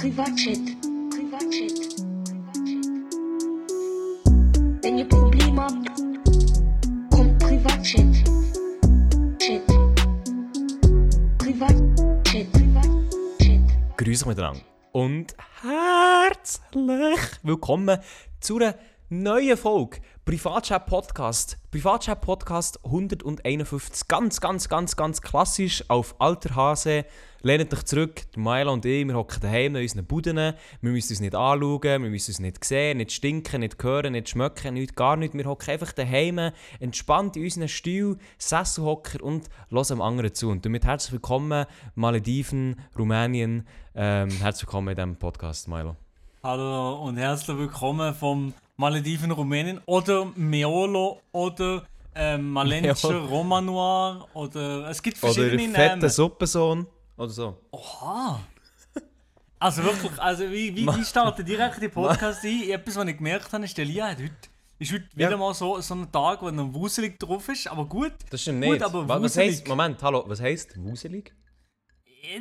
Privatchat. Privatchat. Wenn ihr Probleme habt, kommt Privatchat. Chat. Privatchat. Privatchat. Grüß euch miteinander. Und herzlich willkommen zu einer neuen Folge Privatchat Podcast. Privatchat Podcast 151. Ganz, ganz, ganz, ganz klassisch auf alter Hase. Lehnt euch zurück, Milo und ich, wir hocken daheim in unseren Buden. Wir müssen uns nicht anschauen, wir müssen uns nicht sehen, nicht stinken, nicht hören, nicht schmecken, nicht, gar nicht. Wir hocken einfach daheim, entspannt in unseren Stuhl, Sesselhocker und hören dem anderen zu. Und damit herzlich willkommen, Malediven, Rumänien. Ähm, herzlich willkommen in diesem Podcast, Milo. Hallo und herzlich willkommen vom Malediven Rumänien oder Meolo oder ähm, Malenscher Meolo. Romanoir oder es gibt Oder verschiedene fetter Namen. Suppensohn. Oder so. Oha! Also wirklich, also wie, wie, wie startet direkt der Podcast ein? Etwas, was ich gemerkt habe, ist, der Lia hat heute, ist heute Ja. wieder mal so, so ein Tag, wo er noch wuselig drauf ist, aber gut. Das stimmt Gut, nicht. aber Wa- was wuselig. heisst, Moment, hallo, was heisst wuselig?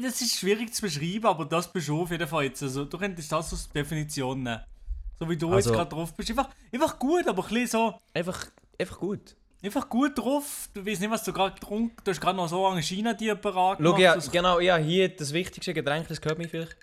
Das ist schwierig zu beschreiben, aber das bist du auf jeden Fall jetzt. Also, du könntest das als Definition nehmen. So wie du Also- jetzt gerade drauf bist. Einfach, einfach gut, aber ein bisschen so... Einfach, einfach gut. Einfach gut drauf. Du weißt nicht, was du gerade getrunken hast. Du hast gerade noch so lange China dir parat Schau, ja, genau, ja, hier das wichtigste Getränk, das gehört mir vielleicht.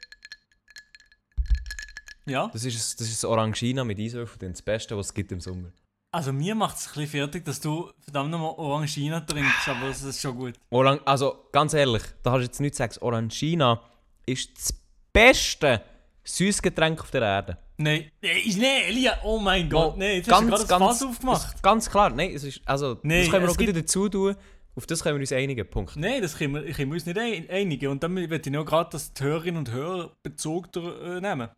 ja. Das ist, das ist Orangina mit Eiswürfeln, das Beste, was es gibt im Sommer. Also mir macht es ein bisschen fertig, dass du verdammt nochmal Orangina trinkst, aber das ist schon gut. Orang also, ganz ehrlich, da hast du jetzt nichts sagen. Orangina ist das beste Süßgetränk auf der Erde. Nein, nein, ist- nein, Elia, oh mein Gott, nein, jetzt ganz, hast du gerade das Fass aufgemacht. Ganz klar, nein, es ist, also, Nee, das können wir auch wieder dazu tun. Auf das können wir uns einigen, Punkt. Nein, das können wir, können wir uns nicht ein- einigen. Und dann möchte ich nur gerade, dass die Hörerinnen und Hörer Bezug äh, nehmen.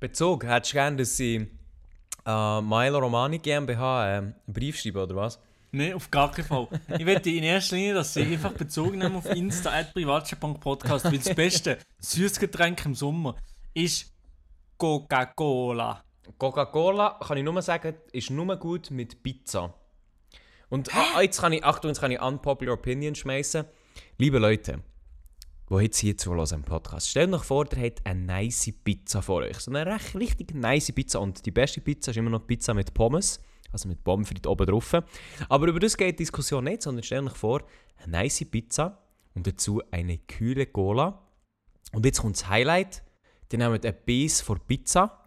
Bezug, hättest du gerne, dass sie äh, Milo Romani GmbH äh, einen Brief schreiben, oder was? Nein, auf gar keinen Fall. Ich möchte in erster Linie, dass sie einfach Bezug nehmen auf Insta at privatchat.podcast, weil das beste Süßgetränk im Sommer ist Coca-Cola. Coca-Cola, kann ich nur sagen, ist nur gut mit Pizza. Und ah, jetzt kann ich, Achtung, jetzt kann ich unpopular opinion schmeißen. Liebe Leute, die jetzt hier zuhören im Podcast, stellt euch vor, ihr habt eine nice Pizza vor euch. So eine recht richtig nice Pizza. Und die beste Pizza ist immer noch Pizza mit Pommes. Also mit Pommes frites oben drauf. Aber über das geht die Diskussion nicht, sondern stellt euch vor, eine nice Pizza und dazu eine kühle Cola. Und jetzt kommt das Highlight. Die nehmen ein Biss von Pizza.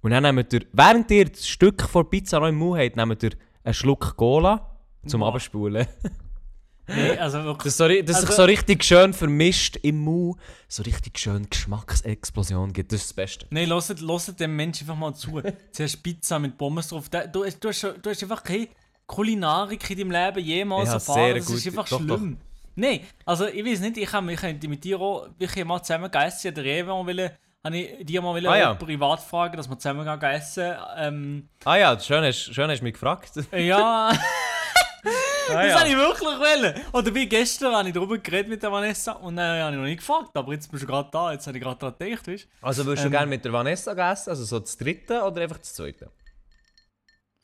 Und dann nehmt ihr, während ihr das Stück von Pizza noch im Mund habt, nehmt ihr einen Schluck Cola zum Boah. Abspulen. Nein, also wirklich. Das, so, dass sich Also- so richtig schön vermischt im Mund, so richtig schön Geschmacksexplosion gibt. Das ist das Beste. Nein, hört, hört dem Menschen einfach mal zu. Zuerst Pizza mit Pommes drauf. Du, du, hast, du hast einfach keine Kulinarik in deinem Leben jemals Ja, erfahren. sehr das ist gut. einfach Doch, schlimm. Nein, also ich weiß nicht, ich habe ich könnte mit dir auch wirklich mal zusammen gegessen. Der Rewe mal wollen, habe ich dir mal Ah, ja. privat fragen, dass wir zusammen gehen essen. Ähm, Ah ja, schön hast, schön hast du mich gefragt. ja, Ah, das habe ich wirklich wollen. Oder wie gestern habe ich darüber geredet mit der Vanessa und dann habe ich noch nicht gefragt, aber jetzt bist du gerade da, jetzt habe ich gerade daran gedacht, weißt du? Also würdest du Ähm. gerne mit der Vanessa essen, also so das dritte oder einfach das zweite?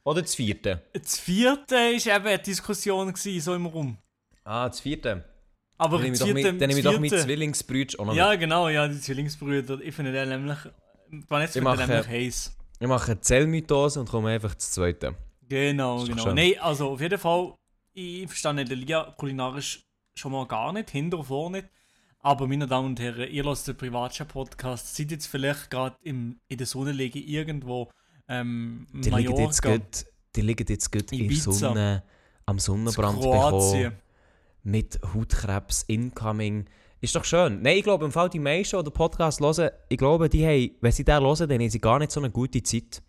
Oder das vierte? Das vierte war eben eine Diskussion gewesen, so im Raum. Ah, das vierte. Aber Dann nehme ich doch mit, dann nehme ich doch mit Zwillingsbrüder auch noch Ja, genau, ja, die Zwillingsbrüder. Ich finde den nämlich. Vanessa Ich mache- nämlich heiß. Ich mache Zellmythose und komme einfach das zweite. Genau, genau. Nein, also auf jeden Fall, ich verstehe den Lia kulinarisch schon mal gar nicht, hinter und vor nicht. Aber meine Damen und Herren, ihr lasst den Privatchat-Podcast, seid jetzt vielleicht gerade in der Sonne liegen irgendwo ähm, Die liegen jetzt gut, die liegen jetzt gut in. Sonne, am Sonnenbrand bekommen, mit Hautkrebs, incoming. Ist doch schön. Nein, ich glaube, im Fall die meisten, die den Podcast hören, ich glaube, die haben, wenn sie den hören, dann haben sie gar nicht so eine gute Zeit.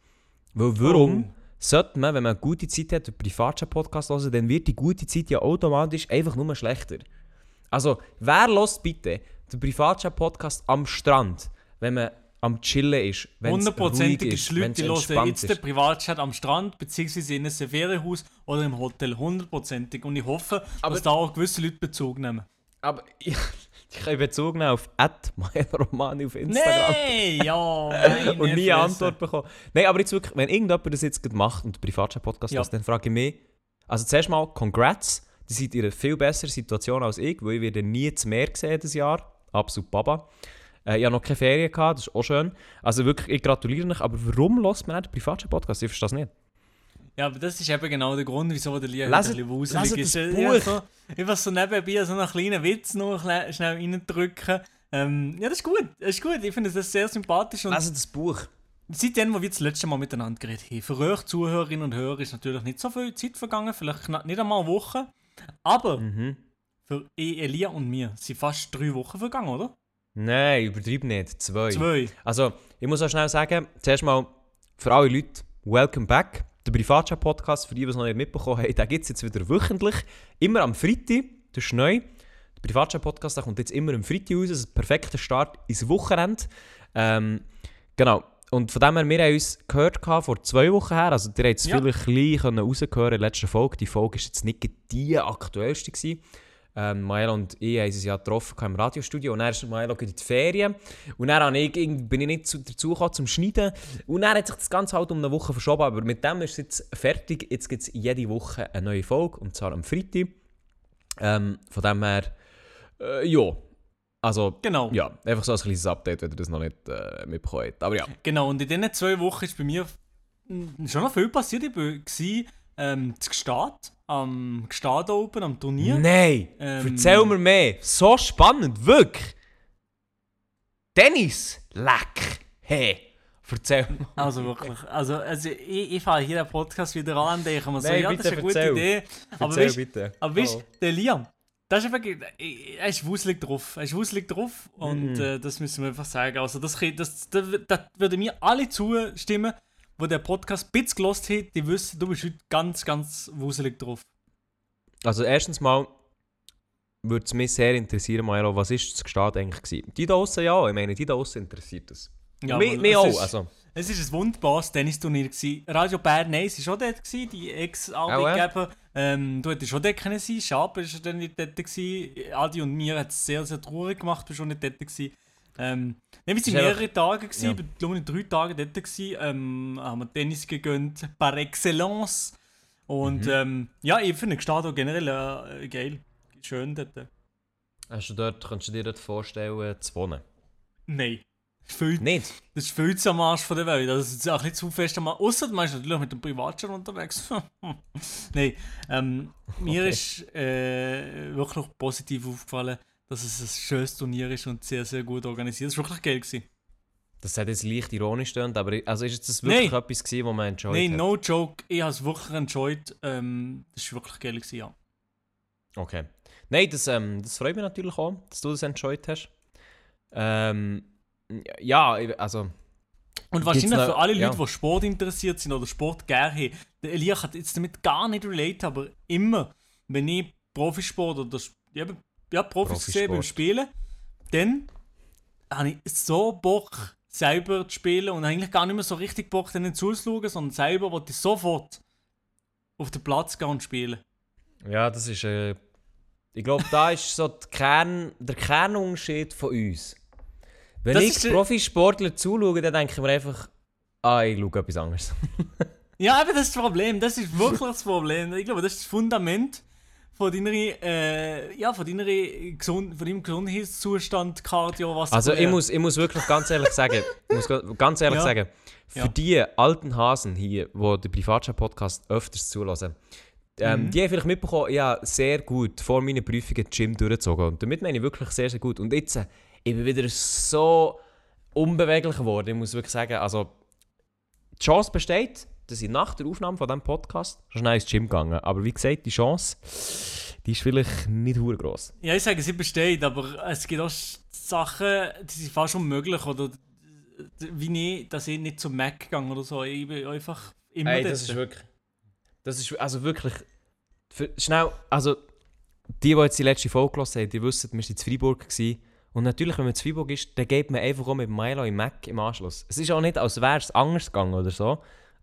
Weil warum Oh. sollte man, wenn man eine gute Zeit hat, einen Privatchat-Podcast hören, dann wird die gute Zeit ja automatisch einfach nur schlechter. Also, wer lässt bitte den Privatchat-Podcast am Strand, wenn man am Chillen ist, Hundertprozentig ist, Leute, die hören jetzt den? Privatchat am Strand, beziehungsweise in einem Ferienhaus oder im Hotel. Hundertprozentig. Und ich hoffe, Aber- dass da auch gewisse Leute Bezug nehmen. Aber ich, ich kann Bezug nehmen auf Romani auf Instagram. Nein, ja, nein, und nie eine Antwort bekommen. Nein, aber jetzt wirklich, wenn irgendjemand das jetzt macht und den Privatchat-Podcast Ja. hört, dann frage ich mich, also zuerst mal, congrats, die seid in einer viel besseren Situation als ich, weil ich werde nie zu mehr sehen dieses Jahr. Absolut Baba. Äh, ich habe noch keine Ferien gehabt, das ist auch schön. Also wirklich, ich gratuliere euch, aber warum lässt man nicht den Privatchat-Podcast? Ich verstehe das nicht. Ja, aber das ist eben genau der Grund, wieso der Lia ein bisschen wuselig ist. das Ja, Buch. so, einfach so nebenbei so einen kleinen Witz noch schnell reindrücken. Ähm, ja, das ist gut. Das ist gut. Ich finde das sehr sympathisch. Und Lesen das Buch. seitdem, wo wir das letzte Mal miteinander geredet haben, für euch Zuhörerinnen und Hörer ist natürlich nicht so viel Zeit vergangen, vielleicht nicht einmal eine Woche. Aber Mhm. für Elia und mir sind fast drei Wochen vergangen, oder? Nein, übertreib nicht. Zwei. Zwei. Also, ich muss auch schnell sagen, zuerst mal für alle Leute, welcome back. Der Privatchat-Podcast, für die, die es noch nicht mitbekommen haben, den gibt es jetzt wieder wöchentlich. Immer am Freitag, das ist neu. Der Privatchat-Podcast kommt jetzt immer am Freitag raus, das ist ein perfekter Start ins Wochenende. Ähm, genau. Und von dem her, wir haben uns gehört vor zwei Wochen her, also ihr habt es Ja. vielleicht ein bisschen rausgehören in der letzten Folge. Die Folge war jetzt nicht die aktuellste. Gewesen. Ähm, Maelo und ich haben uns ja getroffen im Radiostudio und dann ist Maelo in die Ferien und dann ich, bin ich nicht zu, dazu gekommen zum Schneiden und dann hat sich das Ganze halt um eine Woche verschoben, aber mit dem ist es jetzt fertig. Jetzt gibt es jede Woche eine neue Folge und zwar am Freitag. Ähm, von dem her, äh, ja. Also, Genau. ja, einfach so ein kleines Update, wenn ihr das noch nicht äh, mitbekommen habt. Aber ja. Genau, und in diesen zwei Wochen ist bei mir schon noch viel passiert. Ich war ähm, zu Gstaad, am Gstaad Open, am Turnier. Nein! Ähm, Erzähl mir mehr! So spannend, wirklich! Dennis! Leck! Hey! Erzähl mir. Also wirklich, also, also ich, ich fange hier den Podcast wieder an denke mir so, Nein, ja, das bitte ist eine gute erzähl. Idee. Aber Erzähl weißt, bitte. aber weißt, Oh. der Liam, das ist wirklich, er ist wuselig drauf. Er ist wuselig drauf und Mhm. äh, das müssen wir einfach sagen. Also das, das, das, das würden mir alle zustimmen, die den Podcast ein bisschen gelost haben, die wissen, du bist heute ganz, ganz wuselig drauf. Also erstens mal würde es mich sehr interessieren, Maelo, was ist das Gestad eigentlich gewesen? Die da außen ja, ich meine, die da außen interessiert das. Ja, mich mich es auch, ist- also. Es war ein wunderbares Tennisturnier. gewesen. Radio Bern, nein, sie war schon dort, gewesen, die Ex-Arbeitgeber. Ähm, du hättest schon dort können sein Schab war dann nicht dort. Gewesen. Adi und mir hat es sehr, sehr traurig gemacht, du schon nicht dort. Gewesen. Ähm, wir waren mehrere Tage, gewesen, ja. ich glaube ich, drei Tage dort. Gewesen, ähm, haben wir Tennis gegönnt, par excellence. Und Mhm. ähm, ja, ich finde Gestado generell äh, geil. Schön dort. Hast du dort, kannst du dir dort vorstellen, zu wohnen? Nein. Viel Nicht? Das ist viel zu am Arsch von der Welt. Das ist auch ein bisschen zu fest am Arsch. Außer du meinst natürlich mit dem Privatjet unterwegs. Nein, ähm, mir Okay. ist äh, wirklich positiv aufgefallen, dass es ein schönes Turnier ist und sehr, sehr gut organisiert. Es war wirklich geil. Gewesen. Das hat jetzt leicht ironisch getönt, aber ich- also ist das wirklich Nein. etwas gewesen, was man enjoyed Nein, hat? no joke. Ich habe es wirklich enjoyed. Ähm, das war wirklich geil. Gewesen, ja. Okay. Nein, das, ähm, das freut mich natürlich auch, dass du das enjoyed hast. Ähm, ja, also... Und wahrscheinlich noch- für alle Leute, ja. die Sport interessiert sind oder Sport gerne haben, der Elia kann jetzt damit gar nicht relate, aber immer, wenn ich Profisport oder eben, ja, Profis sehe beim. Spielen, dann habe ich so Bock, selber zu spielen und eigentlich gar nicht mehr so richtig Bock, denen zuzuschauen, sondern selber wollte ich sofort auf den Platz gehen und spielen. Ja, das ist. Äh, ich glaube, da ist so Kern, der Kernunterschied von uns. Wenn Das ich Profisportler zuschaue, dann denke ich mir einfach, ah, ich schaue etwas anderes. Ja, aber das ist das Problem. Das ist wirklich das Problem. Ich glaube, das ist das Fundament von deiner, äh, ja, von deiner Gesund von deinem Gesundheitszustand, Cardio, was Also, ich muss, ich muss wirklich ganz ehrlich sagen, ich muss ga- ganz ehrlich Ja. sagen, für Ja. die alten Hasen hier, die den Privatchat-Podcast öfters zulassen, ähm, Mhm. die haben vielleicht mitbekommen, habe sehr gut vor meinen Prüfungen Gym durchgezogen. Und damit meine ich wirklich sehr, sehr gut. Und jetzt, äh, ich bin wieder so unbeweglich geworden. Ich muss wirklich sagen, also die Chance besteht, dass ich nach der Aufnahme von diesem Podcast schon schnell ins Gym gegangen Aber wie gesagt, die Chance, die ist vielleicht nicht hure gross. Ja, ich sage, sie besteht, aber es gibt auch Sachen, die sind fast unmöglich. Oder wie ich, dass ich nicht zum Mac gegangen oder so. Ich bin einfach immer Ey, das ist wirklich. Das ist also wirklich. Für, schnell, also die, die jetzt die letzte Folge gehört haben, die wissen, wir waren in Freiburg. Gewesen. Und natürlich, wenn man in Freiburg ist, dann geht man einfach auch mit Milo im Mac im Anschluss. Es ist auch nicht, als wäre es anders gegangen oder so.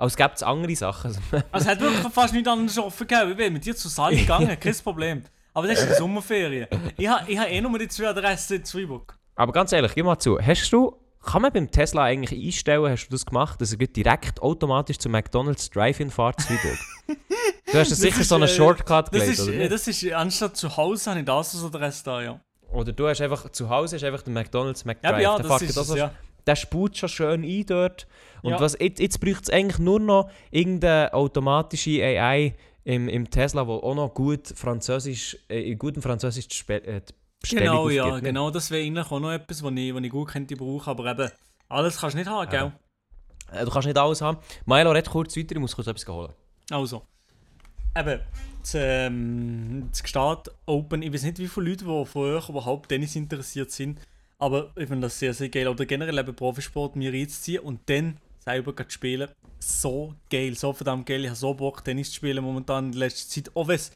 Gäbe es andere Sachen. Also, es hat wirklich fast nichts anderes offen gegeben. Ich bin mit dir zu Sali gegangen, kein Problem. Aber das ist die Sommerferien. Ich habe ich ha eh nur die zwei Adressen in Freiburg. Aber ganz ehrlich, gib mal zu. Hast du, kann man beim Tesla eigentlich einstellen, hast du das gemacht, dass er direkt automatisch zu McDonalds Drive-In fährt zu Freiburg? du hast das sicher ist, so einen äh, Shortcut Das ist, oder äh, das ist, anstatt zu Hause habe ich das als Adresse da, ja. oder du hast einfach zu Hause hast einfach den McDonald's McDrive. Ja, ja, der das ist so- ja. Der spult schon schön ein dort. Und Ja. was, jetzt, jetzt braucht es eigentlich nur noch irgendeine automatische AI im, im Tesla, wo auch noch gut Französisch, äh, in gutem Französisch die, Spe äh, die Bestellung Genau, ja, aufgibt, ne? genau. Das wäre eigentlich auch noch etwas, was ich, was ich gut könnte brauchen. Aber eben, alles kannst du nicht haben, gell? Äh, Du kannst nicht alles haben. Milo, red kurz weiter, ich muss kurz etwas holen. Also, eben, das, ähm, das Gestart Open, ich weiß nicht, wie viele Leute, die von euch überhaupt Tennis interessiert sind, aber ich finde das sehr, sehr geil. Oder generell eben Profisport mir reinzuziehen und dann selber zu spielen. So geil, so verdammt geil. Ich habe so Bock, Tennis zu spielen momentan in letzter Zeit. Auch wenn es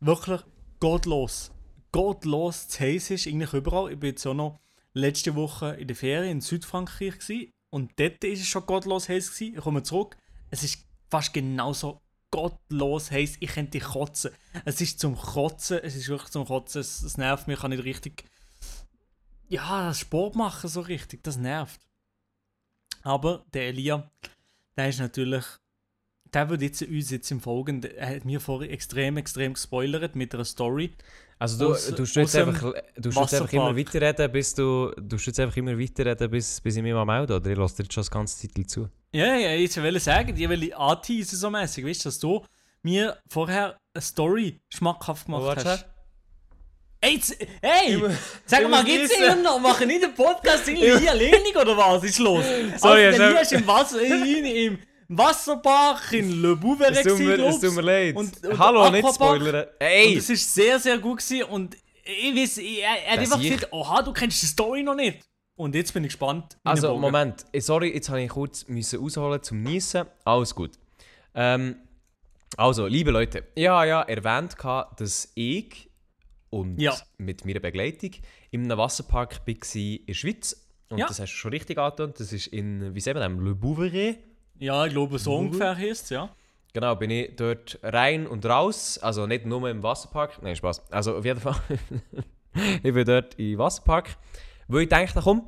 wirklich gottlos, gottlos zu heiß ist, eigentlich überall. Ich bin jetzt auch noch letzte Woche in der Ferien in Südfrankreich gewesen, und dort ist es schon gottlos heiß gewesen. Ich komme zurück, es ist fast genauso gottlos heiß. Ich könnte kotzen. Es ist zum Kotzen, es ist wirklich zum Kotzen. Es, es nervt mich, ich kann nicht richtig. Ja, Sport machen so richtig, das nervt. Aber der Elia, der ist natürlich. Der wird jetzt uns jetzt im Folgenden. Er hat mir vorher extrem, extrem gespoilert mit einer Story. Also du, Aus- du, jetzt einfach, du jetzt einfach immer weiterreden, bis du, du jetzt einfach immer weiterreden, bis, bis ich mich mal melde, oder? Ich lasse dir jetzt schon das ganze Titel zu. Ja, ja, ich wollte sagen, ich will anteasen so mäßig, weißt du, dass du mir vorher eine Story schmackhaft gemacht warte hast. Ey, hey! Sag mal, geht's wissen. dir noch? Machen nicht den Podcast irgendwie alleinig oder was? Ist los? Sorry, also, hast Lia ist im, Wasser, in, im Wasserpark in Le Bouveret Es tut mir, gewesen, es tut mir leid. Und- und Hallo, nicht Aquapark. spoilern. Und Ey! es ist sehr, sehr gut gewesen und ich weiß, ich- er, er hat einfach ich- gesagt, oha, du kennst die Story noch nicht. Und jetzt bin ich gespannt. Also, Bogen. Moment. Sorry, jetzt habe ich kurz müssen ausholen zum Niesen. Alles gut. Ähm, also, liebe Leute, ich habe ja erwähnt, dass ich und Ja. mit meiner Begleitung in einem Wasserpark war in der Schweiz. Und Ja. das hast du schon richtig angetan. Das ist in, wie sagen wir das, Le Bouveret. Ja, ich glaube, so ungefähr heißt es, ja. Genau, bin ich dort rein und raus. Also nicht nur im Wasserpark. Nein, Spaß. Also auf jeden Fall. ich bin dort im Wasserpark. Weil ich dachte, komm,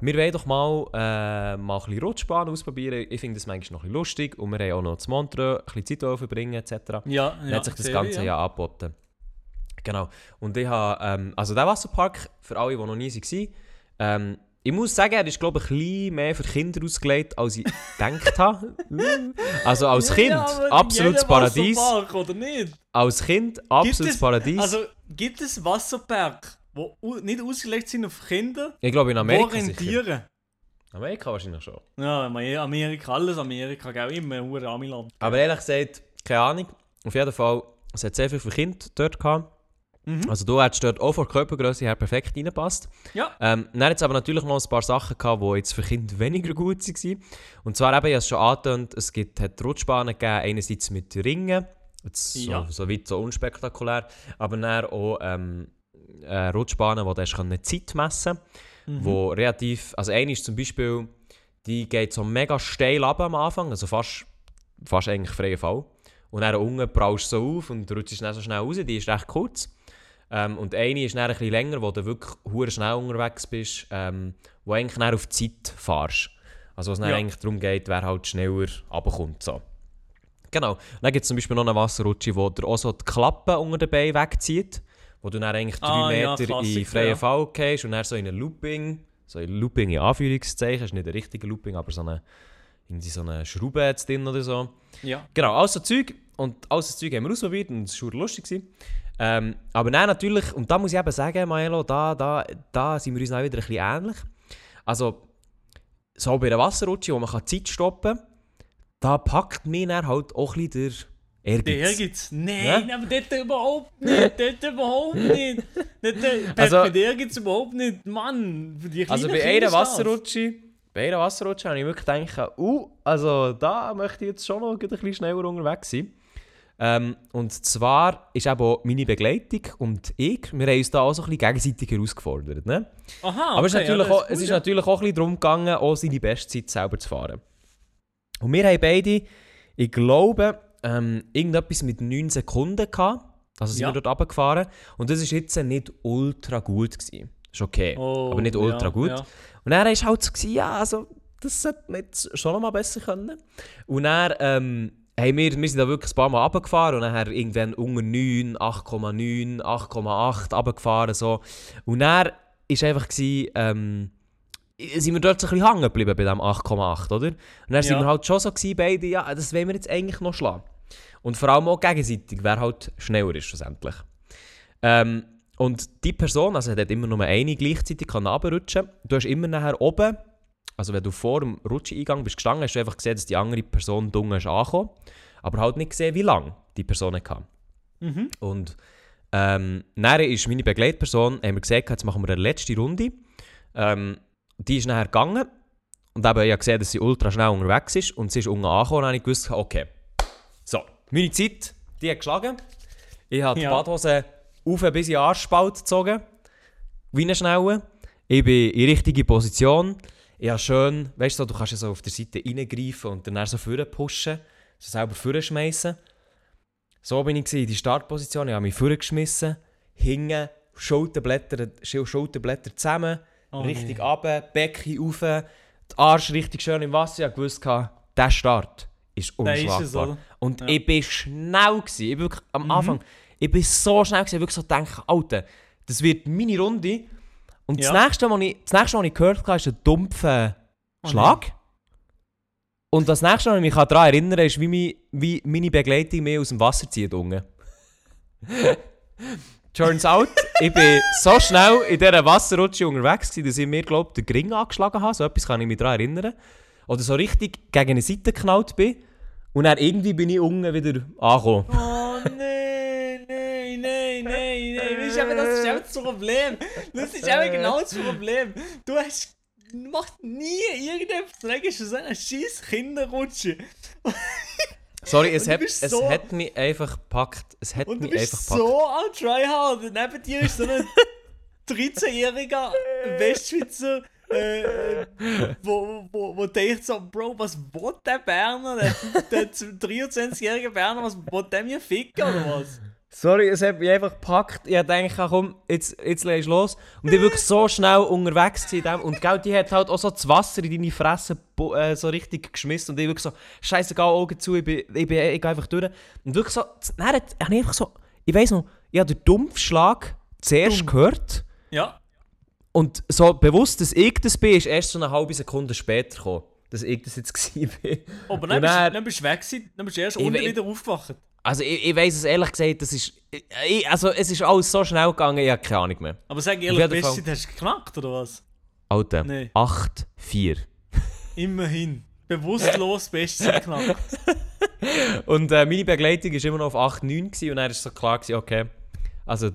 wir wollen doch mal, äh, mal ein bisschen Rutschbahn ausprobieren. Ich finde das manchmal noch ein bisschen lustig. Und wir haben auch noch zu Montreux ein bisschen Zeit verbringen etc. Ja, Dann ja. hat sich das Ganze ich, ja, angeboten. Genau. Und ich habe, ähm, also der Wasserpark, für alle, die noch nie waren, ähm, ich muss sagen, er ist, glaube ich, ein bisschen mehr für Kinder ausgelegt, als ich gedacht habe. Also als Kind, Ja, absolutes Paradies. Wasserpark, oder nicht? Als Kind, absolutes es- Paradies. Also, gibt es Wasserpark, die nicht ausgelegt sind auf Kinder, ich glaube in Amerika sicher. rentieren? Amerika wahrscheinlich schon. Ja, Amerika, alles Amerika, gell? Immer ein Amiland. Aber ehrlich gesagt, keine Ahnung. Auf jeden Fall, es hat sehr viel für Kinder dort gehabt. Mhm. Also du hättest dort auch von der Körpergröße her perfekt reingepasst. Ja. Ähm, dann hat es aber natürlich noch ein paar Sachen gehabt, die jetzt für Kinder weniger gut waren. Und zwar eben, ich habe es schon angetönt, es gibt, hat Rutschbahnen gegeben, einerseits mit Ringen, jetzt Ja. so, so weit so unspektakulär, aber dann auch ähm, äh, Rutschbahnen, wo du hast können Zeit messen Mhm. wo relativ, also eine ist zum Beispiel, die geht so mega steil ab am Anfang, also fast, fast eigentlich freier Fall. Und dann unten prallst du so auf und rutschst dann so schnell raus, die ist recht kurz. Ähm, und eine ist dann ein bisschen länger, wo du wirklich hure schnell unterwegs bist, ähm, wo eigentlich dann auf die Zeit fährst. Also wo es dann Ja. eigentlich darum geht, wer halt schneller runterkommt. So. Genau. Dann gibt es zum Beispiel noch eine Wasserrutsche, wo dir auch so die Klappe unter den Beinen wegzieht, wo du dann eigentlich drei Ah, ja, Meter in Klassiker, freien ja. Fall gehst und dann so in ein Looping, so ein Looping in Anführungszeichen, ist nicht ein richtiger Looping, aber so eine, irgendwie so eine Schraube jetzt drin oder so. Ja. Genau, alles so Zeug. Und alles das Zeug haben wir ausprobiert und es war lustig. gewesen. Ähm, aber dann natürlich, und da muss ich eben sagen, Maelo, da, da, da sind wir uns auch wieder ein bisschen ähnlich. Also, so bei einer Wasserrutsche, wo man kann Zeit stoppen kann, da packt mich dann halt auch ein bisschen der Ehrgeiz. Der Ehrgeiz? Nein, aber dort überhaupt nicht. Dort überhaupt nicht. Dort, Also- also, bei Ehrgeiz überhaupt nicht. Mann, Also bei einer. Wasserrutsche, bei einer Wasserrutsche habe ich wirklich gedacht, uh, also da möchte ich jetzt schon noch ein bisschen schneller unterwegs sein. Ähm, und zwar ist eben auch meine Begleitung und ich, wir haben uns da auch so ein bisschen gegenseitig herausgefordert. Ne? Aha, Aber es ist, okay, ja, natürlich, das auch, es gut, ist ja. natürlich auch ein bisschen darum gegangen, auch seine Bestzeit selber zu fahren. Und wir haben beide, ich glaube, ähm, irgendetwas mit 9 Sekunden gehabt. Also sind Ja. wir dort runtergefahren. Und das war jetzt nicht ultra gut. Gewesen. Das ist okay, Oh, aber nicht ultra ja, gut. ja. Und dann war halt so, gewesen, ja, also, das sollte man jetzt schon noch mal besser können. Und dann ähm, hey, wir, wir sind da wirklich ein paar Mal runtergefahren und dann irgendwann unter 9, 8,9, 8,8 runtergefahren. So. Und dann war einfach, ähm, sind wir dort so ein bisschen hängen geblieben bei diesem 8,8, oder? Und dann sind Ja. wir halt schon so gewesen, beide, ja, das wollen wir jetzt eigentlich noch schlagen. Und vor allem auch gegenseitig, wer halt schneller ist schlussendlich. Ähm, und die Person, also hat immer nur eine gleichzeitig kann runterrutschen. Du hast immer nachher oben, also wenn du vor dem Rutscheingang bist gestanden, hast du einfach gesehen, dass die andere Person dunkel ist angekommen. Aber halt nicht gesehen, wie lange die Person hatte. Mhm. Und ähm, dann ist meine Begleitperson, haben wir gesagt, jetzt machen wir eine letzte Runde. Ähm, die ist nachher gegangen und eben, ich habe gesehen, dass sie ultra schnell unterwegs ist und sie ist unten angekommen und dann habe ich gewusst, okay, so, meine Zeit, die hat geschlagen. Ich habe die Ja. Badhose auf bis in den Arschspalt gezogen, wie eine Schnelle. Ich bin in die richtige Position. Habe schön, weißt du, so, du kannst ja so auf der Seite reingreifen und dann so vorne pushen, so selber vorne schmeißen. So bin ich in die Startposition. Ich habe mich vorgeschmissen, hinten, Schulterblätter, Schul- Schulterblätter zusammen, Oh richtig nee. runter, Becken rauf, der Arsch richtig schön im Wasser. Ich gewusst, der Start ist ist unschlagbar. es, oder? Und Ja. ich bin schnell gewesen. Ich bin wirklich am Mhm. Anfang, ich bin so schnell gewesen, ich wirklich so gedacht, Alter, das wird meine Runde. Und Ja. das, nächste, was ich, das nächste, was ich gehört habe, ist ein dumpfer Oh Schlag. Und das nächste, was ich mich daran erinnern kann, ist, wie, mi- wie meine Begleitung mich aus dem Wasser zieht. unten. Turns out, ich bin so schnell in dieser Wasserrutsche unterwegs, gewesen, dass ich mir, glaube den Gring angeschlagen habe. So etwas kann ich mich daran erinnern. Oder so richtig gegen eine Seite geknallt bin. Und dann irgendwie bin ich unten wieder angekommen. Problem. Das ist eben genau das Problem. Du hast du machst nie irgendetwas. Du so eine scheiß Kinderrutsche. Sorry, es, du hat, bist es so- hat mich einfach gepackt. Es hat Und du mich bist einfach gepackt. so am Tryhard. Neben dir ist so ein 13-jähriger Westschweizer, äh, äh, wo, wo, wo denkt so, Bro, was will der Berner, der, der 23-jährige Berner, was will der mir ficken oder was? Sorry, es hat mich einfach gepackt. Ich dachte, ach, komm, jetzt, jetzt du los. Und ich war wirklich so schnell unterwegs. in dem. Und gell, die hat halt auch so das Wasser in deine Fresse äh, so richtig geschmissen. Und ich wirklich so, scheißegal, Augen zu, ich, bin, ich, bin, ich gehe einfach durch. Und wirklich so, dann habe ich einfach so, ich weiss noch, ich habe den Dumpfschlag zuerst Dumm. gehört. Ja, Und so bewusst, dass ich das bin, ist erst so eine halbe Sekunde später gekommen. Dass ich das jetzt bin. aber Und dann, bist, dann- dann bist du weg gewesen, dann bist du erst unten wieder aufgewacht. Also ich, ich weiss es ehrlich gesagt, das ist... Ich, also es ist alles so schnell gegangen, ich habe keine Ahnung mehr. Aber sag ehrlich, Bestzeit hast du geknackt oder was? Alter, Nee. 8-4. Immerhin. Bewusstlos Bestzeit geknackt. Und äh, meine Begleitung war immer noch auf 8-9 gewesen und dann war so klar, gewesen, okay, also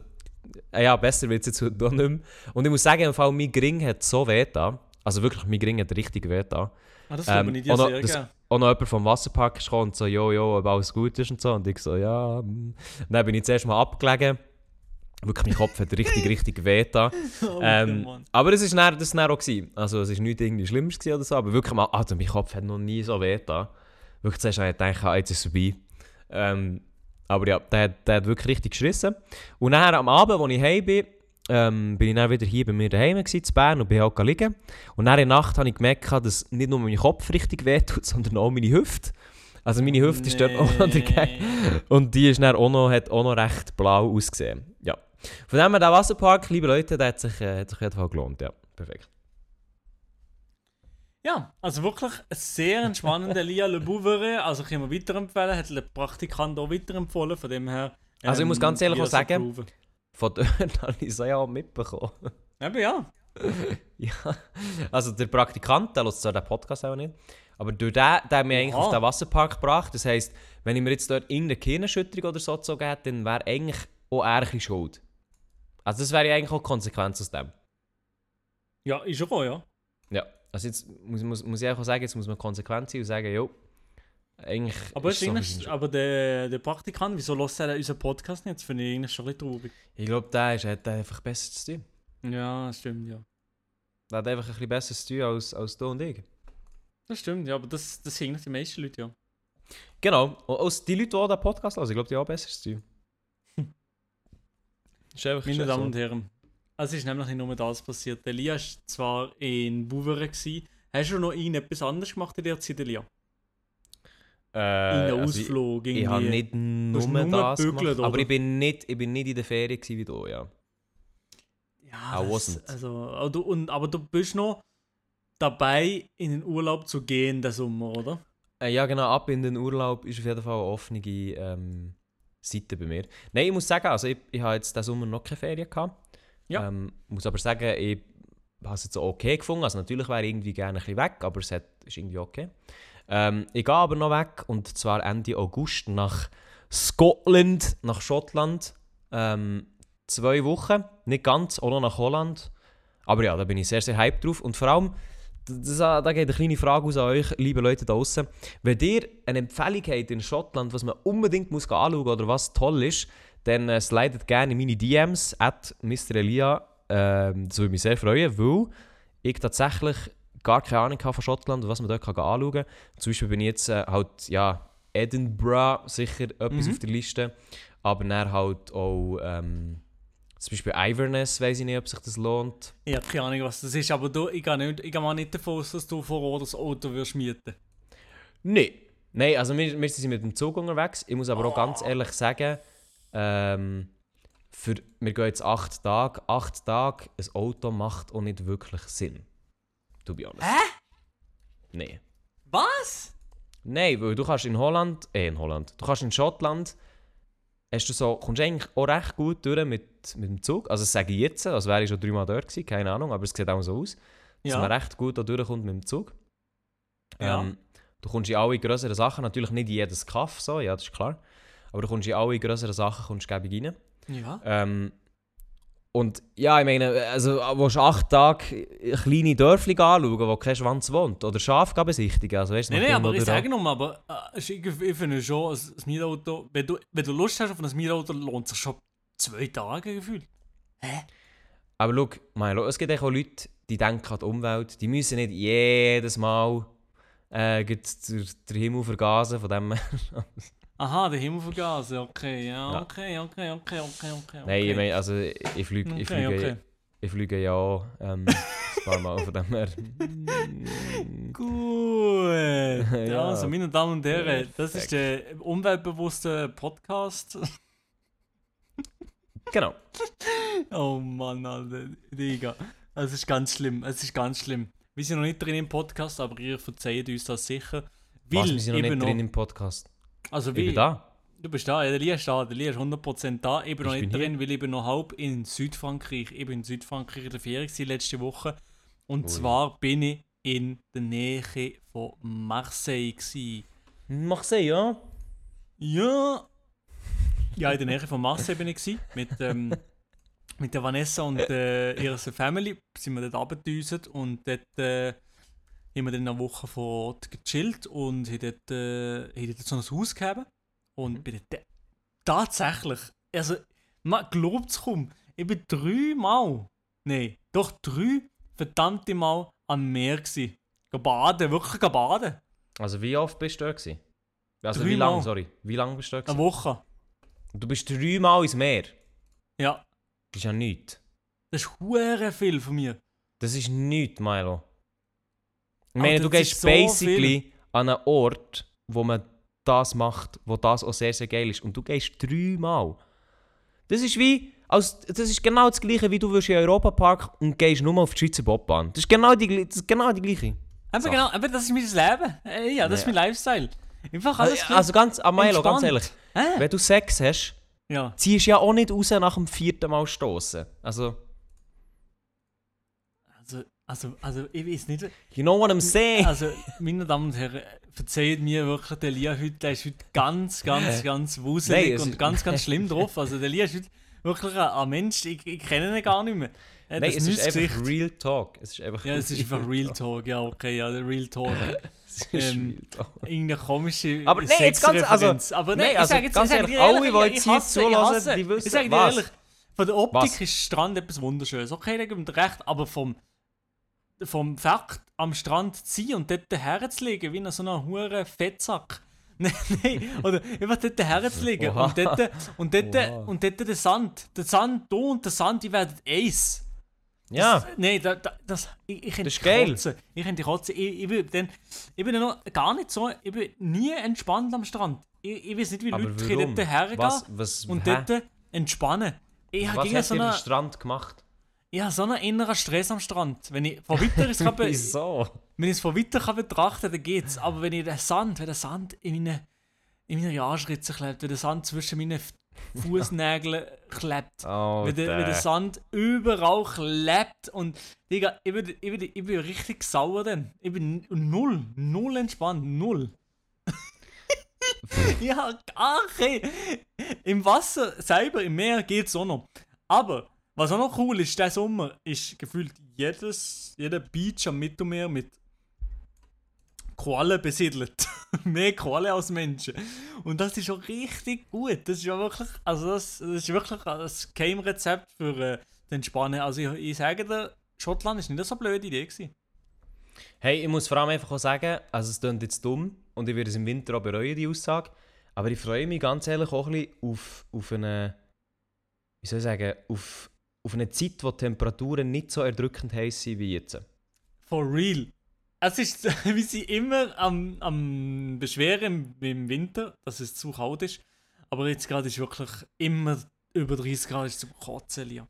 äh, ja, besser wird es jetzt doch nicht mehr. Und ich muss sagen, im Fall, mein Gring hat so weh da. Also wirklich, mein Gring hat richtig weh da. Ah, das Ähm, auch, noch, sehr das. Auch noch jemand vom Wasserpark ist gekommen und so, jo, jo, ob alles gut ist und so. Und ich so, ja. mm. Dann bin ich zuerst mal abgelegen. Wirklich, mein Kopf hat richtig, richtig weh da. Oh, Ähm, Mann. aber das war dann, das dann auch. Gewesen. Also es war nicht irgendwie Schlimmes oder so, aber wirklich mal, also mein Kopf hat noch nie so weh da. Wirklich zuerst habe ich gedacht, ah, jetzt ist es vorbei. Ähm, aber ja, der, hat- der hat wirklich richtig geschissen. Und dann am Abend, als ich heim bin, ähm, bin ich dann wieder hier bei mir daheim gewesen, in Bern und bin halt liegen. Und in der Nacht habe ich gemerkt, dass nicht nur mein Kopf richtig weh tut, sondern auch meine Hüfte. Also meine Hüfte ist dort auch noch dagegen. Und die ist dann auch noch, hat auch noch recht blau ausgesehen. Ja. Von dem her, der Wasserpark, liebe Leute, der hat sich, äh, hat sich auf jeden Fall gelohnt. Ja, perfekt. Ja, also wirklich ein sehr entspannender Lia Le Bouvere. Also kann man weiterempfehlen, hat der Praktikant auch weiterempfohlen, von dem her. Also ich muss ganz ehrlich auch sagen- approven. Von dort habe ich es ja auch mitbekommen. Eben ja. ja. Also der Praktikant, der hört zwar den Podcast auch nicht, aber durch den, der hat mich eigentlich auf den Wasserpark gebracht. Das heisst, wenn ich mir jetzt dort irgendeine Gehirnerschütterung oder so gezogen hätte, dann wäre eigentlich auch er ein schuld. Also das wäre ja eigentlich auch die Konsequenz aus dem. Ja, ist auch, ja. Ja. Also jetzt muss, muss, muss ich auch sagen, jetzt muss man konsequent sein und sagen, jo, eigentlich Aber, ist ist so aber der, der Praktikant, wieso lässt er unseren Podcast nicht? Das finde ich eigentlich schon ein bisschen traurig. Ich glaube, der ist, hat einfach besser zu tun. Ja, stimmt, ja. Der hat einfach ein bisschen besser zu tun als, als du und ich. Das stimmt, ja, aber das, das hängt die meisten Leute, ja. Genau. Und aus die Leute, die auch den Podcast hören, ich glaube, die haben besser zu tun. Meine Damen so. und Herren, es ist nämlich nicht nur das passiert. Der Lia war zwar in Bouvere, hast du noch irgendetwas anderes gemacht in der Zeit, Lia? Äh, Irgendein also Ausflug, ich, ich habe nicht nur, nur das gemacht, aber ich bin, nicht, ich bin nicht in der Ferien wie du, ja. Ja, das, also, aber du, und, aber du bist noch dabei, in den Urlaub zu gehen, den Sommer, oder? Äh, ja, genau, ab in den Urlaub ist auf jeden Fall eine offene ähm, Seite bei mir. Nein, ich muss sagen, also ich, ich habe jetzt diesen Sommer noch keine Ferien gehabt. Ja. Ähm, muss aber sagen, ich habe es jetzt okay gefunden. Also natürlich wäre ich irgendwie gerne ein bisschen weg, aber es hat, ist irgendwie okay. Ähm, ich gehe aber noch weg und zwar Ende August nach Scotland, nach Schottland. Ähm, zwei Wochen, nicht ganz, auch noch nach Holland. Aber ja, da bin ich sehr, sehr hyped drauf. Und vor allem, das, da geht eine kleine Frage aus an euch, liebe Leute da draußen. Wenn ihr eine Empfehlung habt in Schottland, was man unbedingt muss anschauen muss oder was toll ist, dann äh, slidet gerne in meine DMs at Mr. Elia. Ähm, das würde mich sehr freuen, weil ich tatsächlich gar keine Ahnung von Schottland und was man dort kann anschauen kann. Zum Beispiel bin ich jetzt äh, halt, ja, Edinburgh sicher etwas Mhm. auf der Liste, aber dann halt auch ähm, zum Beispiel Iverness, weiß ich nicht, ob sich das lohnt. Ich habe keine Ahnung, was das ist, aber du, ich gehe nicht, ich gehe mal nicht davon aus, dass du vor Ort das Auto wirst mieten. Nein. Nein, also wir, wir sind mit dem Zug unterwegs. Ich muss aber auch ganz ehrlich sagen, ähm, für, wir gehen jetzt acht Tage. Acht Tage, ein Auto macht auch nicht wirklich Sinn. To be honest. Hä? Nein. Was? Nein, weil du kannst in Holland, äh in Holland, du kannst in Schottland, hast du so, kommst eigentlich auch recht gut durch mit, mit dem Zug. Also das sage ich jetzt, als wäre ich schon dreimal dort gewesen, keine Ahnung, aber es sieht auch so aus, dass man Ja. recht gut da durchkommt mit dem Zug. Ja. Ähm, du kommst in alle größeren Sachen, natürlich nicht in jedes Kaff, so, ja, das ist klar, aber du kommst in alle größeren Sachen kommst gäbig rein. Ja. Ähm, und ja, ich meine, also willst du acht Tage kleine Dörfli anschauen, wo kein Schwanz wohnt, oder Schaf besichtigen, also weißt Nein, nein, aber ich sage nochmal, aber äh, ich, ich finde schon, ein ein Mietauto, wenn du, wenn du Lust hast auf ein Mietauto, lohnt sich schon zwei Tage gefühlt. Aber schau, Milo, es gibt auch Leute, die denken an die Umwelt. Die müssen nicht jedes Mal äh, den Himmel vergasen. Von dem Aha, der Himmel vergasen, okay, ja, Ja. okay, okay, okay, okay, okay. Nein, ich meine, also ich, ich fliege ich Okay, fliege, okay. ich fliege ja ähm, ein paar Mal von dem her. Gut. ja. Also, meine Damen und Herren, das ist der umweltbewusste Podcast. genau. Oh Mann, Alter. Digga. Es ist ganz schlimm. Es ist ganz schlimm. Wir sind noch nicht drin im Podcast, aber ihr verzeiht uns das sicher. Weil Was, wir sind noch nicht drin im Podcast. Also Ich wie, bin da. Du bist da, ja, der Lia ist da, der Lia ist 100% da. Ich bin noch Ich nicht bin hier. drin, weil ich bin noch halb in Südfrankreich. Ich bin in Südfrankreich in der Ferien letzte Woche. Und Ui. zwar bin ich in der Nähe von Marseille gewesen. Marseille, ja? Ja. Ja, in der Nähe von Marseille bin ich gewesen, mit, ähm, mit der Vanessa und äh, ihrer Family. Sind wir dort runtergedüset und dort äh, haben wir dann eine Woche vor Ort gechillt und haben dort, äh, haben dort so ein Haus gehabt. Und Mhm. bin dort tatsächlich, also, man glaubt es kaum, ich bin dreimal, nein, doch drei verdammte Mal am Meer gewesen. Geh baden, wirklich geh baden. Also wie oft bist du da gewesen? Also wie Dreimal. lange, sorry. Wie lange bist du da Eine gewesen? Woche. Du bist dreimal ins Meer. Ja, Das ist ja nichts. das ist hure viel von mir. Das ist nichts, Milo. Ich meine, du gehst ist so basically an einen Ort, wo man das macht, wo das auch sehr, sehr geil ist. Und du gehst dreimal. Das ist wie, als, das ist genau das gleiche, wie du in den Europapark und gehst nur auf die Schweizer Bobbahn. Das ist genau die, das ist genau die gleiche. Aber genau, aber das ist mein Leben. Äh, ja, das ist Ja. mein Lifestyle. Einfach alles Also, also ganz, ah, Milo, ganz ehrlich, Hä? wenn du Sex hast, Ja. ziehst du ja auch nicht raus nach dem vierten Mal stoßen. Also, Also, also, ich weiß nicht. you know what I'm saying? Also, meine Damen und Herren, verzeiht mir wirklich, der Lia heute, der ist heute ganz, ganz, ganz Nein, wuselig es und ganz, ganz schlimm drauf. Also, der Lia ist heute wirklich ein, Mensch, ich, ich kenne ihn gar nicht mehr. Nein, ein es ist neues einfach Real Talk. Es ist einfach Ja, es ist einfach Real Talk, ja, okay, ja, Real Talk. Es ist ähm, Real Talk. Irgendeine komische Aber nein, jetzt ganz- also- aber nein, nein, ich also sag jetzt, ganz ich sag ehrlich, alle, die ich- jetzt ich hier ich hasse. die wissen- Ich sag dir ehrlich, von der Optik Was? ist Strand etwas Wunderschönes. Okay, da gebe ich dir recht, aber vom, vom Fakt am Strand zu sein und dort herzulegen, wie in so einer hure Fettsack. Nein, nein, oder einfach dort herzulegen Oha. und dort, und, dort, und dort der Sand. Der Sand, du und der Sand, die werden eins. Ja. Das, nee, da, da, das, ich, ich Das ist könnte geil. kotzen. Ich könnte kotzen. Ich, ich, bin, dann, ich bin noch gar nicht so, ich bin nie entspannt am Strand. Ich, ich weiß nicht, wie Aber Leute warum? dort hergehen Was, was, und hä? dort entspannen. Ich habe was gegen hat so einen, Strand gemacht? Habe so einen inneren Stress am Strand. Wenn ich von weiter es kann, Wieso? wenn ich es von weiter kann betrachten dann geht's. Aber wenn ich den Sand, wenn der Sand in meine, in meine Arschritze klebt, wenn der Sand zwischen meinen Fußnägeln klebt, Oh, wenn, der, wenn der Sand überall klebt und Digga, ich bin, ich, bin, ich bin richtig sauer dann. Ich bin null, null entspannt, null. ja, gar kein. Im Wasser selber, im Meer geht's auch noch. Aber, was auch noch cool ist, der Sommer ist gefühlt jedes, jeder Beach am Mittelmeer mit Koalen besiedelt. Mehr Koalen als Menschen. Und das ist schon richtig gut. Das ist wirklich, also das, das ist wirklich ein Geheimrezept für äh, den Entspannen. Also ich, ich sage dir, Schottland ist nicht so eine blöde Idee gewesen. Hey, ich muss vor allem einfach auch sagen, also es klingt jetzt dumm und ich werde es im Winter auch bereuen, die Aussage, aber ich freue mich ganz ehrlich auch ein bisschen auf, auf eine, wie soll ich sagen, auf, auf eine Zeit, wo die Temperaturen nicht so erdrückend heiß sind wie jetzt. For real. Es ist, wie sie immer am, am Beschweren im, Winter, dass es zu kalt ist. Aber jetzt gerade ist wirklich immer über 30 Grad ist zum Kotzen. Lia.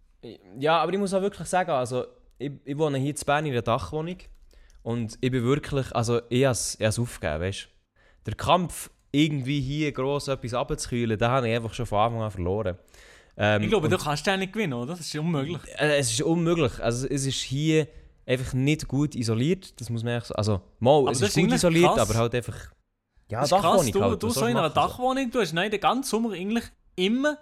Ja, aber ich muss auch wirklich sagen, also ich, ich wohne hier in Bern in einer Dachwohnung und ich bin wirklich, also ich habe es aufgegeben, weißt. Der Kampf, irgendwie hier gross etwas abzukühlen, den habe ich einfach schon von Anfang an verloren. Ähm, Ich glaube, du kannst den nicht gewinnen, oder? Das ist unmöglich. Äh, es ist unmöglich. Also es ist hier einfach nicht gut isoliert. Das muss man so. Also mal, Aber es ist ist gut eigentlich isoliert, krass. aber halt einfach. Ja, Das ist krass, Dachwohnung du, halt. du so in einer machen? Dachwohnung, du hast nein, den ganzen Sommer eigentlich immer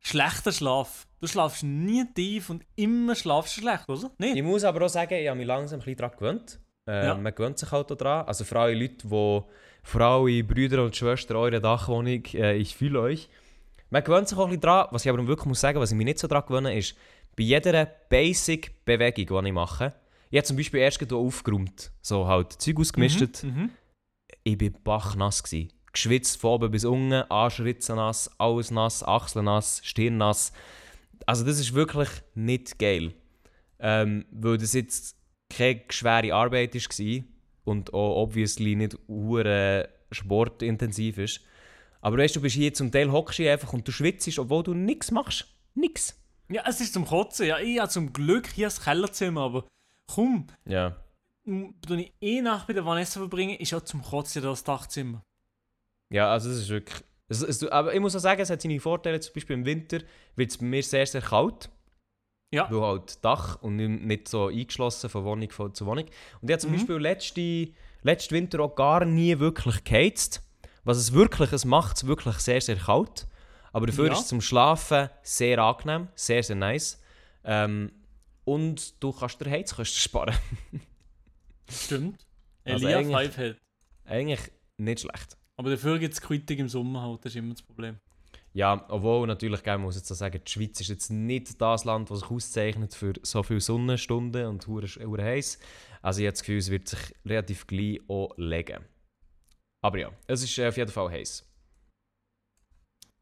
schlechter Schlaf. Du schlafst nie tief und immer schlafst du schlecht, oder? Nicht? Ich muss aber auch sagen, ich habe mich langsam ein bisschen daran gewöhnt. Äh, Ja. Man gewöhnt sich halt daran. Also für alle Leute, die, für alle Brüder und Schwestern eurer Dachwohnung, äh, ich fühle euch. Man gewöhnt sich auch ein bisschen daran. Was ich aber wirklich muss sagen, was ich mich nicht so daran gewöhne, ist, bei jeder Basic-Bewegung, die ich mache, ich habe zum Beispiel erst aufgeräumt, so halt Zeug ausgemistet. Mhm. ich war bachnass. Gsi. Geschwitzt von oben bis unten, Arschritzen nass, alles nass, Achseln nass, Stirn nass. Also das ist wirklich nicht geil. Ähm, weil das jetzt keine schwere Arbeit war und auch obviously nicht hure sportintensiv ist. Aber weißt du, du bist hier zum Teil hockst du einfach und du schwitzt, obwohl du nichts machst. Nix. Ja, es ist zum Kotzen. Ja, ich habe zum Glück hier das Kellerzimmer, aber komm, Ja. wenn ich eh Nacht bei der Vanessa verbringe, ist auch zum Kotzen das Dachzimmer. Ja, also das ist wirklich... Es, es, aber ich muss auch sagen, es hat seine Vorteile. Zum Beispiel im Winter wird es bei mir sehr, sehr kalt. Ja. Weil halt Dach und nicht- so eingeschlossen von Wohnung zu Wohnung. Und ich habe zum Mhm. Beispiel letzte, letzten Winter auch gar nie wirklich geheizt. Was es wirklich, es macht es wirklich sehr, sehr kalt. Aber dafür Ja. ist es zum Schlafen sehr angenehm, sehr, sehr nice. Ähm, und du kannst dir Heizkosten sparen. Stimmt. Also Elia eigentlich- Fivehead. Eigentlich nicht schlecht. Aber dafür gibt es Quittung im Sommer halt, das ist immer das Problem. Ja, obwohl natürlich, man muss jetzt so sagen, die Schweiz ist jetzt nicht das Land, das sich auszeichnet für so viele Sonnenstunden und hure heiß. Also ich habe das Gefühl, es wird sich relativ gleich auch legen. Aber ja, es ist äh, auf jeden Fall heiß.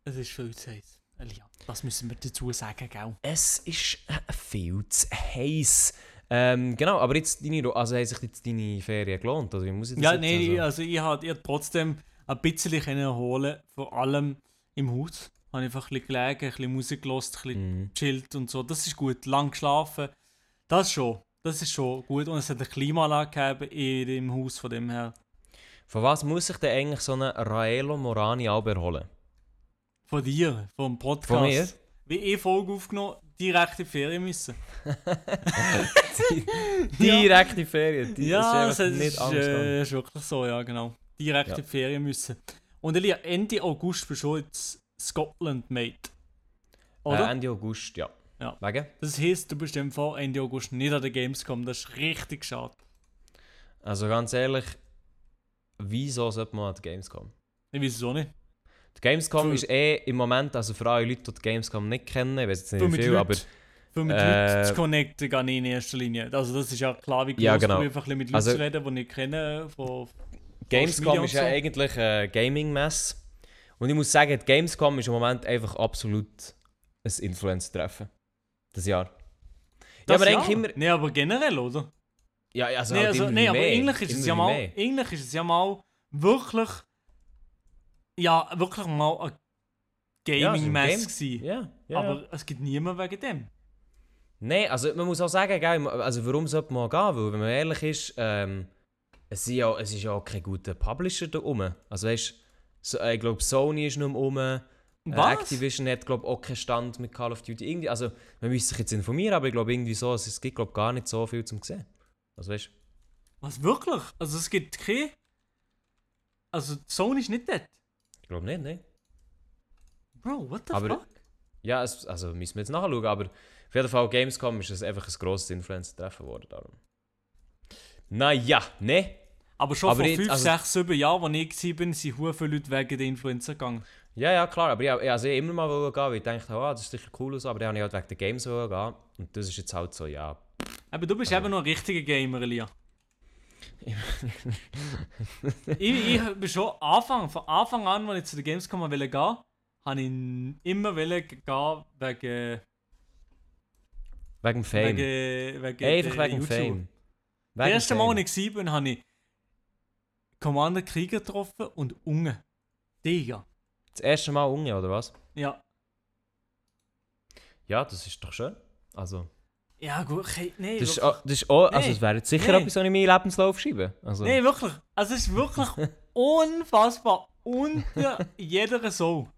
Es ist viel zu heiß. Elia, das müssen wir dazu sagen, gell? Es ist äh, viel zu heiß. Ähm, genau, aber jetzt deine, also haben sich jetzt deine Ferien gelohnt, oder wie muss ich das Ja, nein, also? also ich habe ich hab trotzdem ein bisschen erholen, vor allem im Haus. Habe einfach ein bisschen gelegen, ein bisschen Musik gehört, ein bisschen Mhm. chillt und so. Das ist gut, lang geschlafen. Das schon, das ist schon gut. Und es hat eine Klimaanlage gegeben in dem Haus, von dem her. Von was muss sich denn eigentlich so eine Raelo Morani auch erholen? Von dir, vom Podcast. Von mir? Wie eh Folge aufgenommen, direkt in die Ferien müssen. Direkte Ferien, die ja, das das ist einfach ist, nicht Angst äh, ist wirklich so, ja genau. Direkt Ja. in die Ferien müssen. Und Elia, Ende August bist du jetzt Scotland Mate. Oder? Äh, Ende August, ja. Ja. Wegen? Das heisst, du bist im Fall Ende August nicht an der Gamescom. Das ist richtig schade. Also ganz ehrlich, wieso sollte man an die Gamescom? Ich weiß es auch nicht. Die Gamescom Für- ist eh im Moment, also für alle Leute, die die Gamescom nicht kennen, ich weiß jetzt nicht viel, aber für mit äh, Leuten zu connecten, gar nicht in erster Linie. Also das ist ja klar, wie groß Ja, genau. einfach ein mit Leuten Also- zu reden, die ich kenne. Von, Gamescom ist ja so. eigentlich eine Gaming-Messe. Und ich muss sagen, die Gamescom ist im Moment einfach absolut ein Influencer-Treffen. Das Jahr. Ja, aber Das eigentlich immer... Nee, aber generell, oder? Ja, also, nee, halt also, nee, aber eigentlich ist, es ja mal, mehr. eigentlich ist es ja mal wirklich. Ja, wirklich mal Ja, ein Gaming-Mess Game. gewesen. Ja, ja. Aber es gibt niemanden wegen dem. Nein, also man muss auch sagen, gell, also warum sollte man gehen? Weil, wenn man ehrlich ist, ähm, es, sind ja, es ist ja auch kein guter Publisher da rum. Also weißt so, äh, ich glaube Sony ist nicht mehr rum, äh, Was? Activision hat glaube auch keinen Stand mit Call of Duty. Irgendwie, also man müsste sich jetzt informieren, aber ich glaube irgendwie so, es, es gibt glaube gar nicht so viel zum sehen. Also weißt Was wirklich? Also es gibt keine. Also Sony ist nicht dort. ich glaube nicht, ne? Bro, what the Aber- fuck? Ja, es, also müssen wir jetzt nachschauen, aber auf jeden Fall Gamescom ist es einfach ein grosses Influencer-Treffen geworden. Darum. Naja, ne? Aber schon aber vor jetzt, 5, also- 6, 7 Jahren, als ich war, sind viele Leute wegen der Influencer gegangen. Ja, ja, klar. Aber ich, ich also ich immer mal gehen, weil ich dachte, oh, das ist sicher cool, so, aber dann habe ich halt wegen der Games gehen. Und das ist jetzt halt so, ja. Aber du bist Also- eben noch ein richtiger Gamer, Elia. ich, ich bin schon Anfang, von Anfang an, als ich zu der Gamescom wollte gehen, habe ich immer wollen gehen wegen, Wegen Fame. wegen, wegen Einfach der wegen YouTube. Fame. Das Wegen erste dem Mal, Fame. als ich war, habe ich Commander Krieger getroffen und Unge. Digga. Das erste Mal unge, oder was? Ja. Ja, das ist doch schön. Also, Ja, gut, okay, nee, das ist, wirklich. das ist auch, also Nee. es wäre jetzt sicher Nee. etwas, was ich in meinen Lebenslauf schreibe. Also, Nee, wirklich. Also, es ist wirklich unfassbar unter jeder Sau.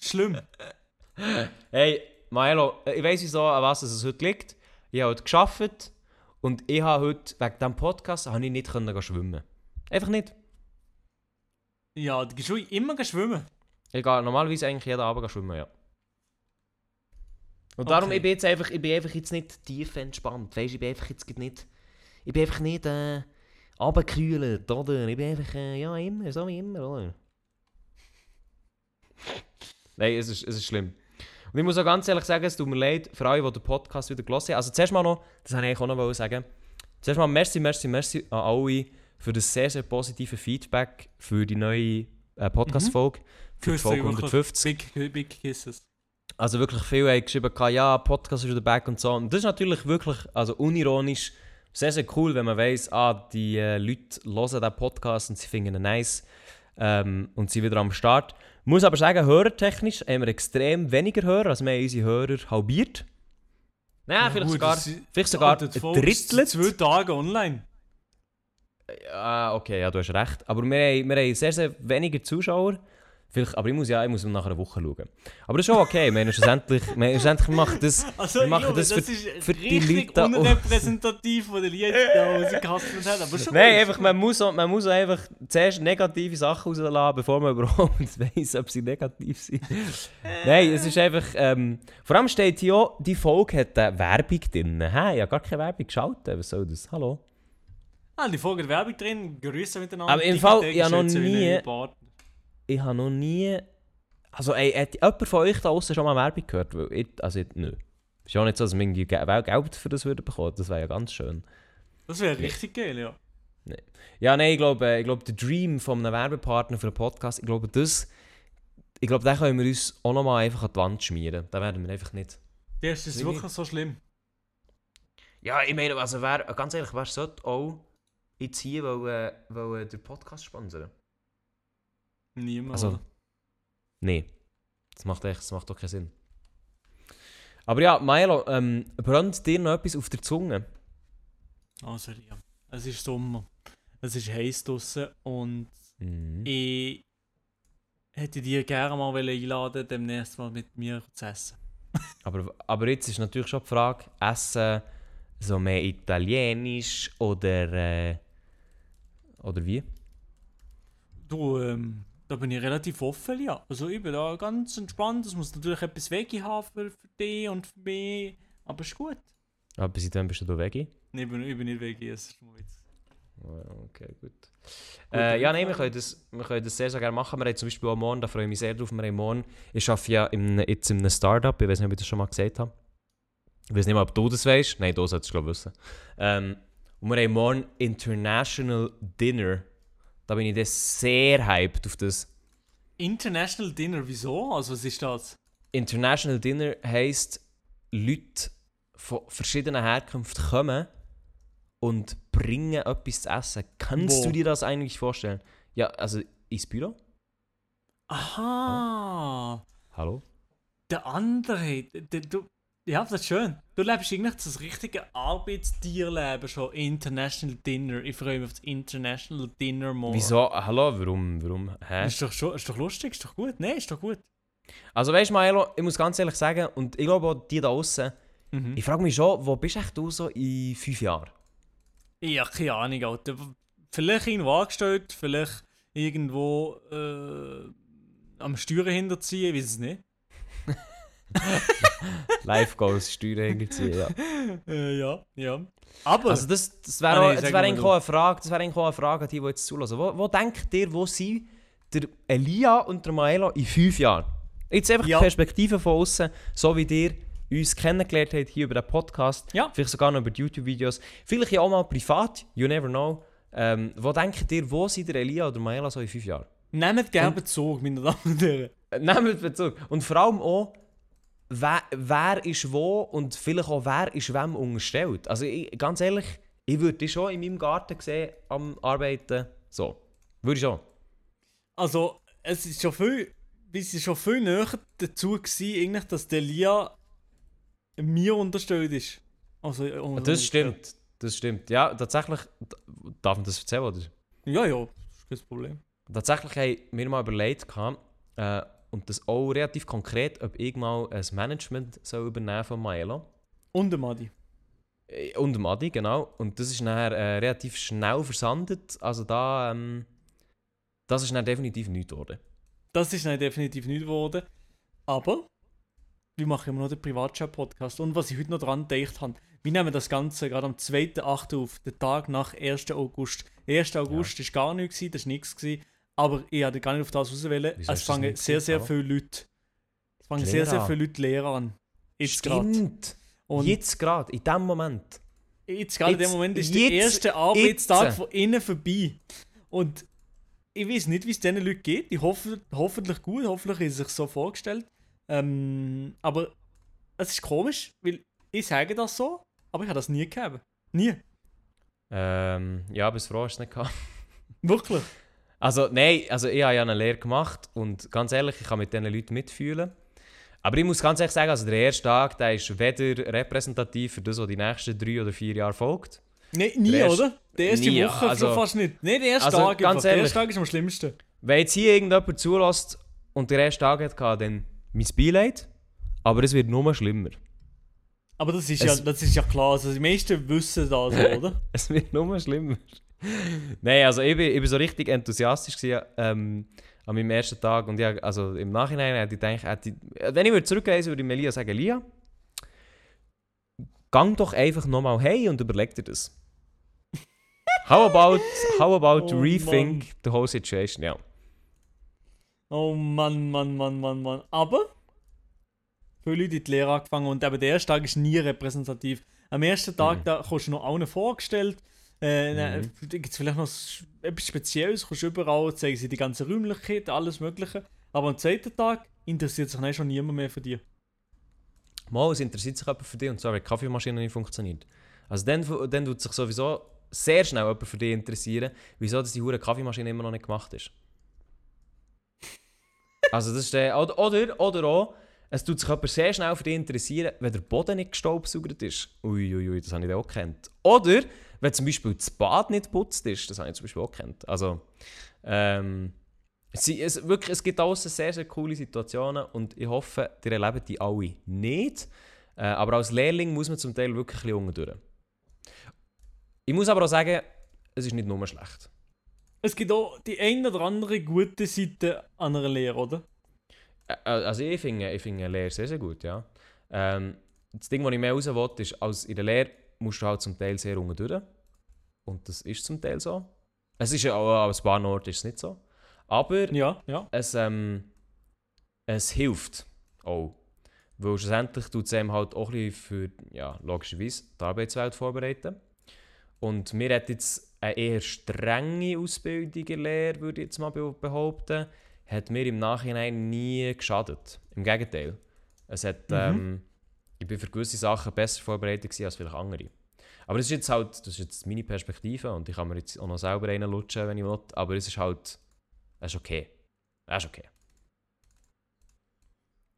Schlimm. Hey, Maelo, ich weiss wieso, an was es heute liegt. Ich habe heute gearbeitet und ich habe heute, wegen diesem Podcast, habe ich nicht können gehen schwimmen. Einfach nicht. Ja, du gehst schon immer schwimmen. Ich gehe normalerweise eigentlich jeden Abend schwimmen, ja. Und darum, Okay. ich bin jetzt einfach, ich bin einfach jetzt nicht tief entspannt. Weißt ich bin einfach jetzt nicht, ich bin einfach nicht, äh, runtergekühlt, oder? Ich bin einfach, äh, ja, immer, so wie immer, oder? Nein, es ist, es ist schlimm. Und ich muss auch ganz ehrlich sagen, es tut mir leid für alle, die den Podcast wieder gelassen haben. Also zuerst mal noch, das wollte ich eigentlich auch noch sagen. Zuerst mal merci, merci, merci an alle für das sehr, sehr positive Feedback für die neue äh, Podcast-Folge. Für die Folge wirklich. 150. Big, big Kisses. Also wirklich viele haben geschrieben, ja, Podcast ist wieder back und so. Und das ist natürlich wirklich, also unironisch, sehr, sehr cool, wenn man weiss, ah, die äh, Leute hören diesen Podcast und sie finden ihn nice ähm, und sind wieder am Start. Muss aber sagen, hörertechnisch haben wir extrem weniger Hörer, also wir haben unsere Hörer halbiert. Nein, vielleicht gut, sogar, vielleicht sogar ein Drittel. Zwei Tage online. Ah, okay, ja, du hast recht. Aber wir haben, wir haben sehr, sehr weniger Zuschauer. Vielleicht, aber ich muss ja ich muss nach einer Woche schauen. Aber das ist schon okay. Wir haben schlussendlich, wir, haben schlussendlich machen das, Also, wir machen Junge, das für, ist für die Leute da unrepräsentativ von den Liedern, die rausgehasselt haben. Aber schon Nein, einfach, man muss, auch, man muss auch einfach zuerst negative Sachen rauslassen, bevor man überhaupt weiss, ob sie negativ sind. Nein, es ist einfach. Ähm, vor allem steht hier auch, die Folge hat eine Werbung drin. Hä? Ich habe gar keine Werbung geschaltet. Was soll das? Hallo? Ah, die Folge hat Werbung drin, Grüße miteinander. Aber im Fall, ich habe noch nie-. Ich habe noch nie. Also, ey, hat jemand von euch da außen schon mal Werbung gehört? Weil ich, also, ich, nö. Ist ja auch nicht so, dass wir irgendwie Ge- Geld für das würden bekommen. Das wäre ja ganz schön. Das wäre richtig geil, ja. Ja, nein, ich glaube, ich glaube, der Dream von einem Werbepartner für einen Podcast, ich glaube, das. Ich glaube, den können wir uns auch nochmal einfach an die Wand schmieren. Da werden wir einfach nicht. Das ist Wie wirklich so schlimm. Ja, ich meine, also wer, ganz ehrlich, wer sollte auch jetzt hier wollen, wollen den Podcast sponsern? Niemand. Also, nee. Das macht echt, das macht doch keinen Sinn. Aber ja, Milo, ähm, brennt dir noch etwas auf der Zunge? Also, ja. Es ist Sommer. Es ist heiß draußen und Mhm. ich hätte dir gerne mal einladen, demnächst mal mit mir zu essen. Aber, aber jetzt ist natürlich schon die Frage, essen so mehr italienisch oder, äh, oder wie? Du, ähm, da bin ich relativ offen, ja. Also ich bin da ganz entspannt. Es muss natürlich etwas Veggie haben für, für dich und für mich. Aber ist gut. Aber bis dann bist du da Veggie? Nee, ich bin, ich bin nicht Veggie, es ist nur Witz. Oh, Okay, gut. Äh, dann ja, nein, wir können, das, wir können das sehr, sehr gerne machen. Wir haben zum Beispiel auch morgen, da freue ich mich sehr drauf, wir haben morgen, ich arbeite ja in, jetzt in einem Startup, ich weiß nicht, ob ich das schon mal gesagt habe. Ich weiß nicht mal, ob du das weißt. Nein, du solltest es glaube ich wissen. Ähm, und wir haben morgen International Dinner. Da bin ich dann sehr hyped auf das. International Dinner, wieso? Also was ist das? International Dinner heisst, Leute von verschiedenen Herkünften kommen und bringen etwas zu essen. Kannst Wo? du dir das eigentlich vorstellen? Ja, also ins Büro? Aha. Hallo? Der andere, der, du, ja, das ist schön. Du lebst eigentlich das richtige Arbeitstierleben schon. International Dinner. Ich freue mich auf das International Dinner morgen. Wieso? Hallo, warum? Warum? Hä? Ist doch, schon, ist doch lustig, ist doch gut. Nein, ist doch gut. Also weißt du, Maelo, ich muss ganz ehrlich sagen, und ich glaube auch die da außen, Mhm. ich frage mich schon, wo bist echt du so in fünf Jahren? Ja, keine Ahnung, Alter. Vielleicht irgendwo angestellt, vielleicht irgendwo äh, am Steuern hinterziehen, ich weiß es nicht. Live Goals, Steuern hinterziehen, ja. Äh, ja, ja. Aber, Also das, das wäre Ah, wär eigentlich auch eine Frage, das wäre eigentlich auch eine Frage an die, die jetzt zulassen. Wo, wo denkt ihr, wo sind der Elia und der Maelo in fünf Jahren? Jetzt einfach Ja. die Perspektive von außen, so wie ihr uns kennengelernt habt hier über den Podcast, Ja. vielleicht sogar noch über die YouTube-Videos, vielleicht ja auch mal privat, you never know. Ähm, wo denkt ihr, wo sind der Elia oder der Maelo so in fünf Jahren? nehmt gerne Bezug, meine Damen und Herren. Nehmt Bezug. Und vor allem auch, wer, wer ist wo und vielleicht auch wer ist wem unterstellt. Also ich, ganz ehrlich, ich würde dich schon in meinem Garten sehen am Arbeiten. So. Würde ich schon. Also, es ist schon viel, es ist schon viel näher dazu gewesen, eigentlich, dass der Lia mir unterstellt ist. Also, äh, Das stimmt. Das stimmt. Ja, tatsächlich, darf man das erzählen, oder? Ja, ja, das ist kein Problem. Tatsächlich haben wir mal überlegt, äh, und das auch relativ konkret, ob ich mal ein Management soll übernehmen von Maelo. Und der Madi. Äh, Und dem Adi, genau. Und das ist nachher äh, relativ schnell versandet. Also da, ähm, das ist dann definitiv nichts geworden. Das ist nein, definitiv nicht geworden. Aber wir machen immer noch den Privatchat-Podcast. Und was ich heute noch dran gedacht habe, wir nehmen das Ganze gerade am 2.8. auf, den Tag nach 1. August. 1. August war gar nichts, das war nichts. Aber ich wollte gar nicht auf das auswählen. Wieso Es fangen sehr, sehr viele Leute. Es fangen sehr, sehr viele Leute Lehrer an. Jetzt gerade. Und jetzt gerade, in dem Moment. Jetzt gerade in dem Moment ist jetzt- der erste Arbeitstag jetzt. von innen vorbei. Und ich weiß nicht, wie es diesen Leuten geht. Ich hoffe, hoffentlich gut, hoffentlich ist es sich so vorgestellt. Ähm, aber es ist komisch, weil ich sage das so, aber ich habe das nie gegeben. Nie. Ähm, ja, bis froh hast du es nicht gehabt. Wirklich. Also, nein, also ich habe ja eine Lehre gemacht und ganz ehrlich, ich kann mit diesen Leuten mitfühlen. Aber ich muss ganz ehrlich sagen, also der erste Tag, der ist weder repräsentativ für das, was die nächsten drei oder vier Jahre folgt. Nee, nie, erste- oder? Die erste nie, Woche also- fast nicht. Nee, der erste Also, Tag. ganz einfach. Der ehrlich. erste Tag ist am schlimmsten. Wenn jetzt hier irgendjemand zulässt und der erste Tag hatte, dann mein Beileid. Aber es wird nur schlimmer. Aber das ist, Es- ja, das ist ja klar. Also die meisten wissen das, oder? Es wird nur schlimmer. Nein, also ich bin, ich bin so richtig enthusiastisch gewesen, ähm, an meinem ersten Tag. Und ja, also im Nachhinein hätte ich gedacht, hätte ich, wenn ich würde zurückreisen würde, ich mir Lia sagen, Lia, gang doch einfach nochmal hey und überleg dir das. How about, how about Oh, rethink the whole situation? Ja. Oh Mann, Mann, Mann, Mann, Mann. Aber viele Leute in die Lehre angefangen und eben der erste Tag ist nie repräsentativ. Am ersten Tag, Mhm. da kommst du noch allen vorgestellt. Äh, dann Mhm. gibt es vielleicht noch etwas Spezielles, kommst überall, zeigen sie die ganze Räumlichkeit, alles Mögliche. Aber am zweiten Tag interessiert sich dann schon niemand mehr für dich. Mal, es interessiert sich jemand für dich und zwar, wenn die Kaffeemaschine nicht funktioniert. Also dann, dann tut sich sowieso sehr schnell jemand für dich interessieren, wieso dass die hure Kaffeemaschine immer noch nicht gemacht ist. Also das ist der, oder, oder, oder auch, es tut sich jemand sehr schnell für dich interessieren, wenn der Boden nicht gestaubsaugert ist. Uiuiui, ui, ui, das habe ich auch gekannt. Oder, wenn zum Beispiel das Bad nicht geputzt ist, das habe ich zum Beispiel auch gekannt. Also, ähm, sie, es, wirklich, es gibt außen sehr, sehr coole Situationen und ich hoffe, ihr erlebt die alle nicht. Äh, aber als Lehrling muss man zum Teil wirklich ein bisschen durch. Ich muss aber auch sagen, es ist nicht nur schlecht. Es gibt auch die eine oder andere gute Seite an einer Lehre, oder? Äh, Also ich finde, ich finde Lehre sehr, sehr gut, ja. Ähm, das Ding, was ich mehr raus will, ist, als in der Lehre musst du halt zum Teil sehr unten durch. Und das ist zum Teil so. Es ist ja auch an ein paar Orten ist es nicht so. Aber Ja, ja. es, ähm, es hilft auch. Weil schlussendlich tut es einem halt auch ein bisschen für, ja, logischerweise, die Arbeitswelt vorbereiten. Und mir hat jetzt eine eher strenge Ausbildung in Lehre, würde ich jetzt mal be- behaupten, hat mir im Nachhinein nie geschadet. Im Gegenteil. Es hat, Mhm. ähm, ich bin für gewisse Sachen besser vorbereitet als vielleicht andere. Aber das ist jetzt halt, das ist jetzt meine Perspektive und ich kann mir jetzt auch noch selber reinlutschen, wenn ich will, aber es ist halt, es ist okay. Es ist okay.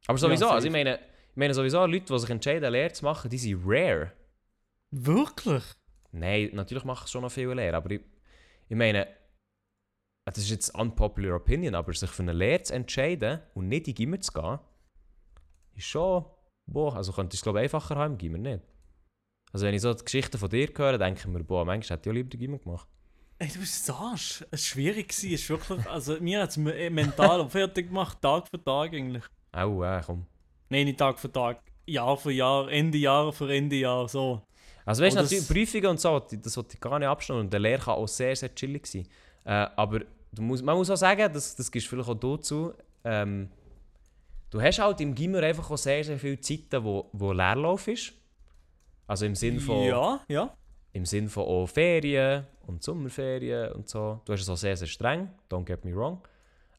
Aber sowieso, safe. also ich meine, ich meine sowieso, Leute, die sich entscheiden, eine Lehre zu machen, die sind rare. Wirklich? Nein, natürlich machen schon noch viele Lehre, aber ich, ich meine, das ist jetzt unpopular opinion, aber sich für eine Lehre zu entscheiden und nicht in die Gimmer zu gehen, ist schon, boah, also könnte ich es glaube ich einfacher haben im Gimmer, nicht? Also wenn ich so die Geschichten von dir höre, denke ich mir, boah, manchmal hätte ich auch lieber den Gimmer gemacht. Ey, du bist Arsch. Es war schwierig. Es ist wirklich, also mir hat es mental fertig gemacht, Tag für Tag eigentlich. Au, äh, komm. Nein, nicht Tag für Tag. Jahr für Jahr, Ende Jahr für Ende Jahr, so. Also weißt du, natürlich Prüfungen und so, das sollte ich gar nicht abstellen und der Lehrer kann auch sehr, sehr chillig sein. Äh, aber du musst, man muss auch sagen, das, das gibst vielleicht auch dazu, ähm, du hast halt im Gimmer einfach auch sehr, sehr viele Zeiten, wo, wo Leerlauf ist. Also im Sinn von, Ja, ja. im Sinn von auch Ferien und Sommerferien und so. Du hast es auch sehr, sehr streng, don't get me wrong.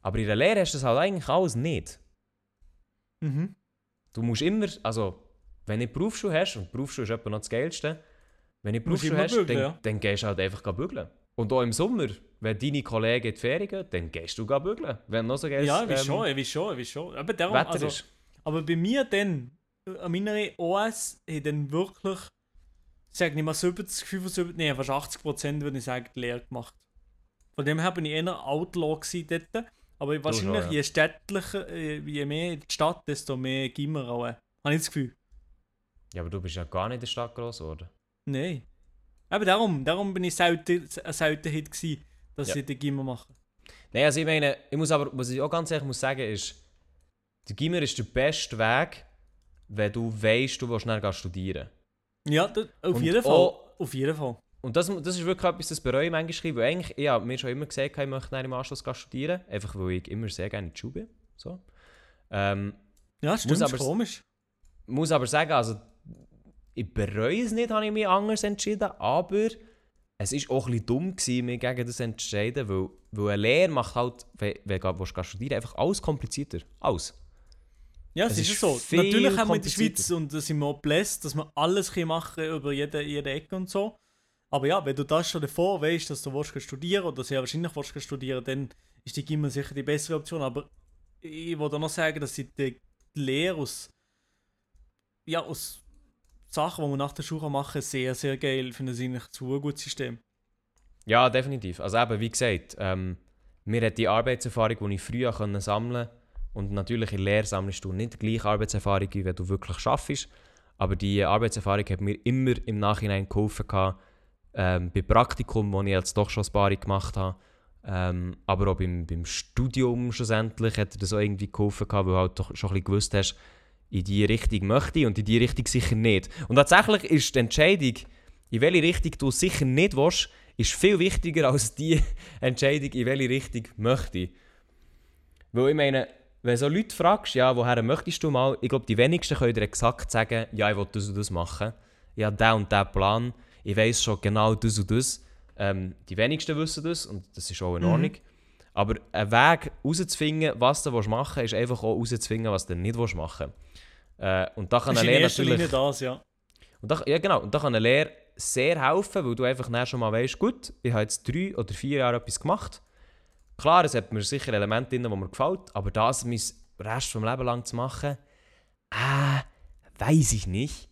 Aber in der Lehre hast du das halt eigentlich alles nicht. Mhm. Du musst immer, also wenn du Berufsschule hast, und Berufsschule ist etwa noch das Geilste, wenn du Berufsschule hast, bügeln, dann, ja. dann gehst du halt einfach bügeln. Und auch im Sommer, wenn deine Kollegen in die Ferien gehen, dann gehst du bügeln. Wenn noch so geiles Ja, wie ähm, schon, wie schon, wie schon. Aber, darum, Wetter also, ist. aber bei mir dann, äh, an meiner OS, ich dann wirklich, ich sage nicht mal 70, 75, nee, fast 80 Prozent würde ich sagen, Lehre gemacht. Von dem her bin ich eher Outlaw gewesen dort. Aber wahrscheinlich, ja. je städtlicher, äh, je mehr die Stadt, desto mehr Gimmer auch. äh. Habe ich das Gefühl. Ja, aber du bist ja gar nicht in der Stadt groß geworden. Nein. Aber darum, darum bin ich selten, ein Seltenheit gewesen, dass Ja. ich den Gimmer mache. Nein, also ich meine, ich muss aber, was ich auch ganz ehrlich muss sagen, ist, der Gimmer ist der beste Weg, wenn du weißt, du willst schnell studieren. Ja, das, auf Und jeden Fall. auch- Auf jeden Fall. Und das, das ist wirklich etwas, das bereue ich manchmal, weil eigentlich, ich habe mir schon immer gesagt, ich möchte im Anschluss studieren, einfach weil ich immer sehr gerne in die Schule bin. So. Ähm, Ja, stimmt, aber ist komisch. muss aber sagen, also ich bereue es nicht, habe ich mich anders entschieden, aber es ist auch ein dumm gewesen, mich gegen das zu entscheiden, weil, weil eine Lehre macht halt, wenn, wenn du studieren einfach alles komplizierter. Alles. Ja, es Es ist, ist so. Natürlich haben wir in der. Schweiz und da sind wir auch blessed, dass wir alles können machen über jede, jede Ecke und so. Aber ja, wenn du das schon davor weißt, dass du willst studieren oder sehr wahrscheinlich willst studieren, dann ist die Gimmer sicher die bessere Option. Aber ich wollte auch noch sagen, dass ich die Lehre aus, ja, aus Sachen, die man nach der Schule machen kann, sehr, sehr geil finde. Ich eigentlich zu ein gutes System. Ja, definitiv. Also eben, wie gesagt, ähm, mir hat die Arbeitserfahrung, die ich früher können sammeln konnte, und natürlich in Lehre sammelst du nicht die gleiche Arbeitserfahrung, wie wenn du wirklich schaffst. Aber die Arbeitserfahrung hat mir immer im Nachhinein geholfen. Ähm, bei Praktikum, wo ich jetzt doch schon ein paar gemacht habe. Ähm, aber auch beim, beim Studium schlussendlich hat das auch irgendwie geholfen, weil du halt doch schon ein bisschen gewusst hast, in die Richtung möchte ich und in die Richtung sicher nicht. Und tatsächlich ist die Entscheidung, in welche Richtung du sicher nicht willst, ist viel wichtiger als die Entscheidung, in welche Richtung möchte ich. Weil ich meine, wenn so Leute fragst, ja, woher möchtest du mal, ich glaube, die wenigsten können dir exakt sagen, ja, ich will das und das machen. Ich habe den und den Plan, ich weiß schon genau das und das. Ähm, die wenigsten wissen das und das ist auch in Mhm. Ordnung. Aber ein Weg herauszufinden, was du machen willst, ist einfach auch herauszufinden, was du nicht machen willst. Äh, und da kann eine in Lehre natürlich... Das, ja. Und da, ja, genau. Und da kann eine Lehre sehr helfen, weil du einfach dann schon mal weißt, gut, ich habe jetzt drei oder vier Jahre etwas gemacht. Klar, es hat mir sicher Elemente drin, die mir gefällt, aber das mein Rest vom Leben lang zu machen, äh, weiß ich nicht.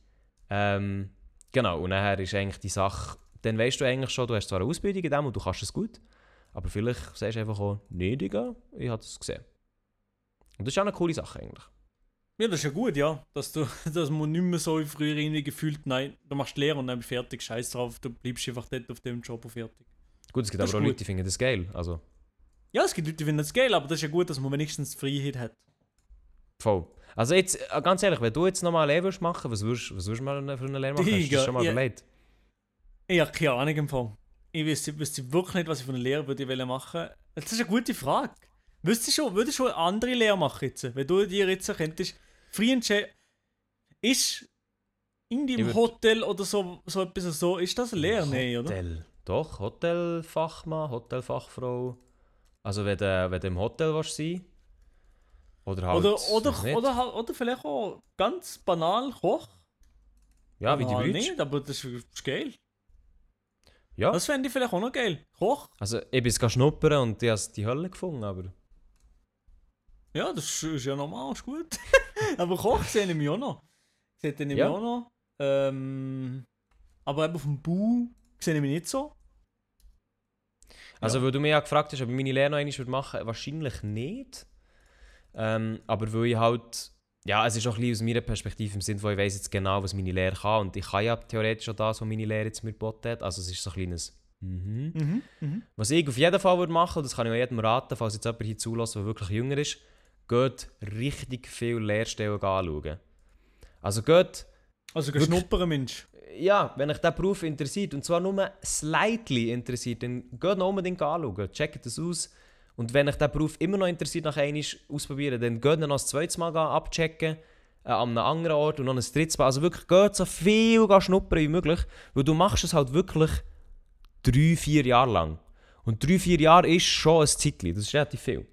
Ähm, genau, und nachher ist eigentlich die Sache, dann weißt du eigentlich schon, du hast zwar eine Ausbildung in dem und du kannst es gut, aber vielleicht sagst du einfach auch, nee, Digga, ich habe es gesehen. Und das ist auch eine coole Sache eigentlich. Ja, das ist ja gut, ja. Dass, du, dass man nicht mehr so wie früher irgendwie gefühlt, nein, du machst Lehre und dann bist fertig, scheiß drauf, du bleibst einfach dort auf dem Job und fertig. Gut, es gibt Das aber auch ist Leute, gut. die finden das geil. Also, Ja, es gibt Leute, die finden das geil, aber das ist ja gut, dass man wenigstens Freiheit hat. Voll. Also jetzt, äh, ganz ehrlich, wenn du jetzt nochmal eine Lehre würdest machen, was würdest, was würdest du mal für eine Lehre machen? Hast du das schon mal ja. überlegt? Ich habe keine Ahnung im Fall. Ich wüsste, wüsste wirklich nicht, was ich von einer Lehre würde wollen machen. Das ist eine gute Frage. Wüsstest du schon, würdest du schon eine andere Lehre machen jetzt? Wenn du dir jetzt könntest, frei entscheiden, ist im würd- Hotel oder so, so etwas so, ist das Lehre? Nein, oder? Hotel. Doch, Hotelfachmann, Hotelfachfrau. Also wenn du, wenn du im Hotel willst sein Oder halt... Oder, oder, oder, halt- oder vielleicht auch ganz banal Koch. Ja, wie die Brütsch. nicht, aber das ist, ist geil. Ja. Das fände ich vielleicht auch noch geil. Koch? Also, ich bin es schnuppern und ich habe die Hölle gefunden, aber... Ja, das ist, ja normal, ist gut. aber Koch sehe ich mich auch noch. Sehe ich mich Ja. auch noch. Ähm, aber eben vom Bau sehe ich mich nicht so. Also, Ja. weil du mich ja gefragt hast, ob ich meine Lehre noch einmal würde machen wahrscheinlich nicht. Ähm, aber weil ich halt... Ja, es ist auch ein bisschen aus meiner Perspektive im Sinne von, ich weiss jetzt genau, was meine Lehre kann. Und ich kann ja theoretisch auch das, was meine Lehre jetzt mir geboten hat. Also, es ist so ein kleines... Mhm. Mhm. Mhm. Was ich auf jeden Fall würde machen, und das kann ich auch jedem raten, falls jetzt jemand hier zulässt, der wirklich jünger ist, geht richtig viele Lehrstellen anschauen. Also geht, Also Wirklich? geschnuppern, Mensch. ja, wenn euch dieser Beruf interessiert, und zwar nur slightly interessiert, dann geht noch unbedingt anschauen, checkt das aus. Und wenn euch dieser Beruf immer noch interessiert, nach einmal ausprobieren, dann geht noch ein zweites Mal abchecken, äh, an einem anderen Ort und noch ein drittes Mal. Also wirklich geht so viel schnuppern wie möglich, weil du machst es halt wirklich drei, vier Jahre lang. Und drei, vier Jahre ist schon ein Zeitchen, das ist relativ viel.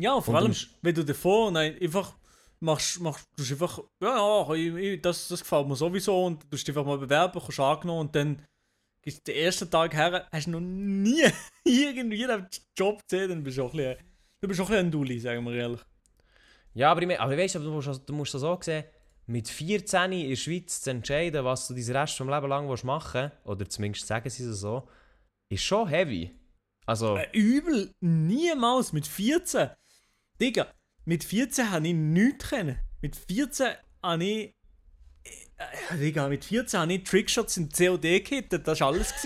Ja, vor Und allem, wenn du davor nein, einfach machst, machst du einfach, ja, ja, ich, ich, das, das gefällt mir sowieso und du hast dich einfach mal bewerben, kommst angenommen und dann gehst du den ersten Tag her, hast noch nie irgendwie einen Job gesehen, dann bist du auch ein bisschen, du bist auch ein bisschen ein Dulli, sagen wir ehrlich. Ja, aber ich, aber weißt, du musst, du musst das auch sehen, mit 14 in der Schweiz zu entscheiden, was du deinen Rest des Lebens lang machen willst, oder zumindest sagen sie es so, ist schon heavy. Also, Äh, übel, niemals, mit 14. Digga, mit 14 habe ich nichts kennen. Mit 14 habe ich. Äh, Digga, mit 14 habe ich Trickshots im COD gehittet, das war alles.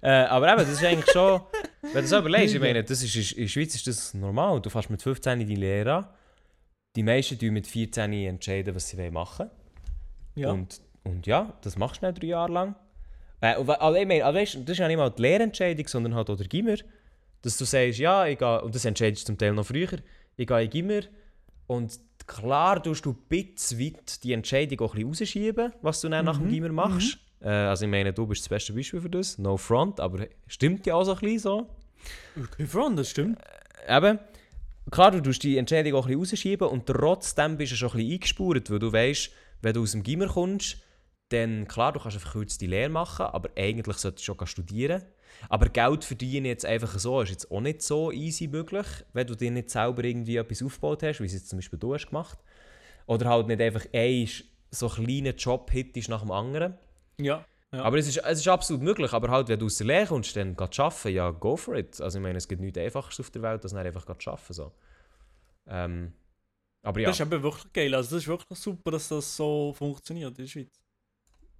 Äh, aber eben, das ist eigentlich schon, wenn du das überlegst, ich meine, das ist, in der Schweiz ist das normal. Du fährst mit 15 in die Lehre an. Die meisten entscheiden mit 14 entscheiden, was sie machen wollen. Ja. Und, und ja, das machst du nicht drei Jahre lang. Äh, we- also ich meine, also weißt, das ist ja nicht mal die Lehrentscheidung, sondern halt auch der Gimmer. Dass du sagst, ja, ich gehe, und das entscheidest du zum Teil noch früher, ich gehe in Gimmer und klar tust du ein bisschen weit die Entscheidung auch ein bisschen rausschieben, was du dann nach dem Gimmer machst. Äh, also ich meine, du bist das beste Beispiel für das, no front, aber stimmt ja auch so ein bisschen so. Okay, Front, das stimmt. Eben, klar, du tust die Entscheidung auch ein bisschen rausschieben und trotzdem bist du schon ein bisschen eingespurt, weil du weißt, wenn du aus dem Gimmer kommst, dann klar, du kannst eine verkürzte Lehre machen, aber eigentlich solltest du schon studieren. Aber Geld verdienen jetzt einfach so ist jetzt auch nicht so easy möglich, wenn du dir nicht selber irgendwie etwas aufgebaut hast, wie es jetzt zum Beispiel du hast gemacht. Oder halt nicht einfach einen so kleinen Job hittest nach dem anderen. Ja. ja. Aber es ist, es ist absolut möglich. Aber halt, wenn du aus der Lehre kommst, dann geht arbeiten, ja, go for it. Also ich meine, es gibt nichts Einfaches auf der Welt, als dann einfach geht arbeiten. So. Ähm, aber ja, Das ist eben wirklich geil. Also, das ist wirklich super, dass das so funktioniert in der Schweiz.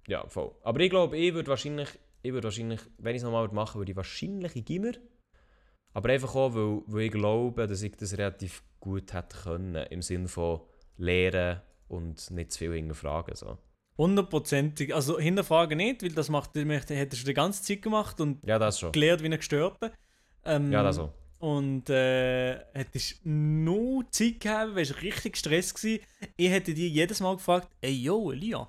ja, voll. Aber ich glaube, ich würde wahrscheinlich, ich würde wahrscheinlich, wenn ich es nochmal machen würde, ich wahrscheinlich in Gimmer. Aber einfach auch, weil, weil ich glaube, dass ich das relativ gut hätte können, im Sinne von lehren und nicht zu viel hinterfragen. So. Hundertprozentig. Also, hinterfragen nicht, weil das macht, hätte er schon die ganze Zeit gemacht und Ja, das schon. gelernt wie ein Gestörter. Ähm, Ja, das so. Und äh, hättest nur Zeit gehabt, wärst richtig gestresst gewesen. Ich hätte dir jedes Mal gefragt, ey yo, Elia,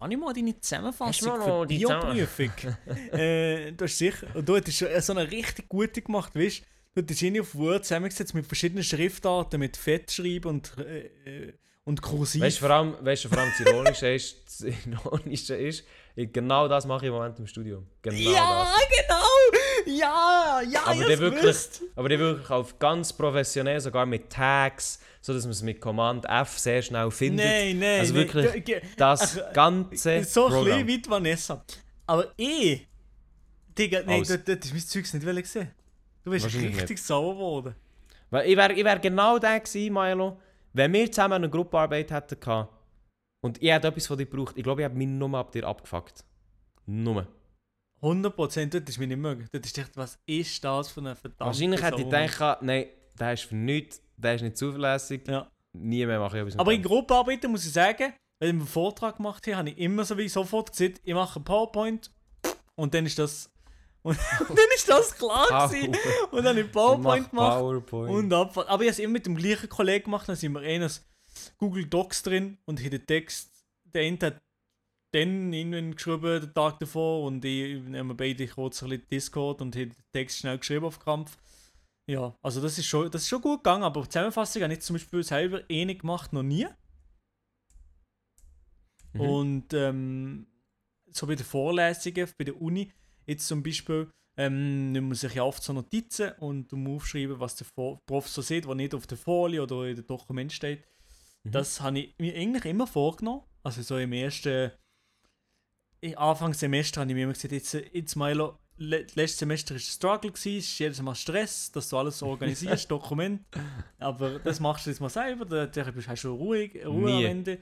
kann ich mal deine Zusammenfassung Hast mal für die Bioprüfung? äh, du hast sicher, und du schon so eine richtig gute gemacht, weißt du? Du hättest ihn auf Word zusammengesetzt mit verschiedenen Schriftarten, mit Fettschreiben und, äh, äh, und Kursiv. Weißt du, vor allem, weißt du, vor allem das Ironische ist, das Ironische ist, genau das mache ich im Moment im Studium. Genau ja, das. genau! Ja, ja, Aber der wirklich, aber der wirklich auf ganz professionell, sogar mit Tags, so dass man es mit Command F sehr schnell findet. Nein, nein, Also nein. wirklich ge- Das Ach, ganze So ein Programm. bisschen wie Vanessa. Aber ich, Digga, nein, das, das ist mein Zeugs nicht gesehen. Du bist richtig sauer geworden. Weil ich wäre ich wär genau der gewesen, Milo, wenn wir zusammen eine Gruppenarbeit hätten gehabt und ich hätte etwas von dir gebraucht, ich glaube, ich habe meine Nummer ab dir abgefuckt. Nummer. 100% das ist mir nicht möglich. Das ist echt, was ist das für eine verdammte Wahrscheinlich hätte ich gedacht, nein, der ist für nichts, der ist nicht zuverlässig, Ja. nie mehr mache ich etwas Aber in. Gruppenarbeiten muss ich sagen, wenn ich einen Vortrag gemacht habe, habe ich immer so wie sofort gesagt, ich mache einen PowerPoint und dann ist das. Und, und dann ist das klar gewesen. Und dann habe ich PowerPoint Mach gemacht. PowerPoint. Und ab, aber ich habe es immer mit dem gleichen Kollegen gemacht, dann sind wir eines Google Docs drin und hier den Text, der eine hat dann irgendwann geschrieben, den Tag davor, und ich nehme beide kurz ein bisschen Discord und habe den Text schnell geschrieben auf Krampf. Ja, also das ist schon, das ist schon gut gegangen, aber Zusammenfassung habe ich zum Beispiel selber eh nicht gemacht, noch nie. Mhm. Und ähm, so bei den Vorlesungen, bei der Uni, jetzt zum Beispiel, ähm, nimmt man sich ja oft so Notizen und musst aufschreiben, was der Vor- Professor sieht, was nicht auf der Folie oder in dem Dokument steht. Mhm. Das habe ich mir eigentlich immer vorgenommen. Also so im ersten, im Anfangssemester habe ich mir immer gesagt, jetzt, jetzt Milo, le letztes Semester war ein Struggle, es ist jedes Mal Stress, dass du alles organisierst, Dokument. Aber das machst du jetzt mal selber, da, da bist- hast du ruhig, Ruhe Nie. am Ende.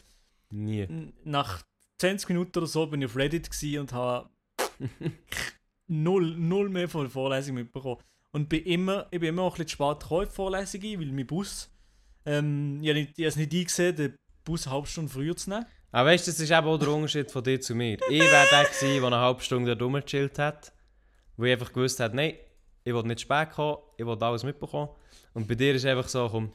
Nie. Nach 20 Minuten oder so bin ich auf Reddit und habe null, null mehr von der Vorlesung mitbekommen. Und bin immer, ich bin immer auch ein bisschen spät gekommen in die Vorlesung, weil mein Bus, ähm, ich habe nicht- ich es nicht eingesehen, den Bus eine halbe Stunde früher zu nehmen. Aber weißt du, das ist eben auch der Unterschied von dir zu mir. Ich wäre der gewesen, der eine halbe Stunde dort rumgechillt hat, wo ich einfach gewusst hat, nein, ich will nicht spät kommen, ich will alles mitbekommen. Und bei dir ist einfach so, komm,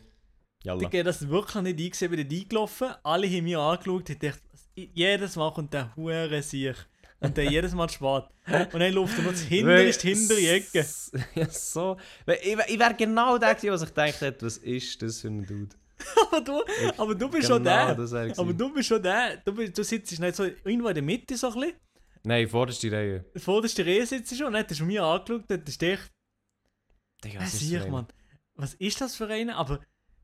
jalla. Ich habe das wirklich nicht eingesehen, bin dort eingelaufen, alle haben mich angeschaut, ich dachte, jedes Mal kommt der Hure sich. Und der jedes Mal spät. Und dann läuft er hinterst hinter die Ecke. Ja, so. Ich, ich wäre genau der was ich gedacht hätte, was ist das für ein Dude? Aber du, aber du bist schon Genau, der. das wäre Aber du bist schon der. Du, bist, du sitzt nicht so irgendwo in der Mitte so ein bisschen. Nein, vorderste Reihe. Vorderste Reihe sitzt du schon und dann hast du mir angeschaut und hast dich Digga, was ist ich, Mann. Was ist das für einer? Aber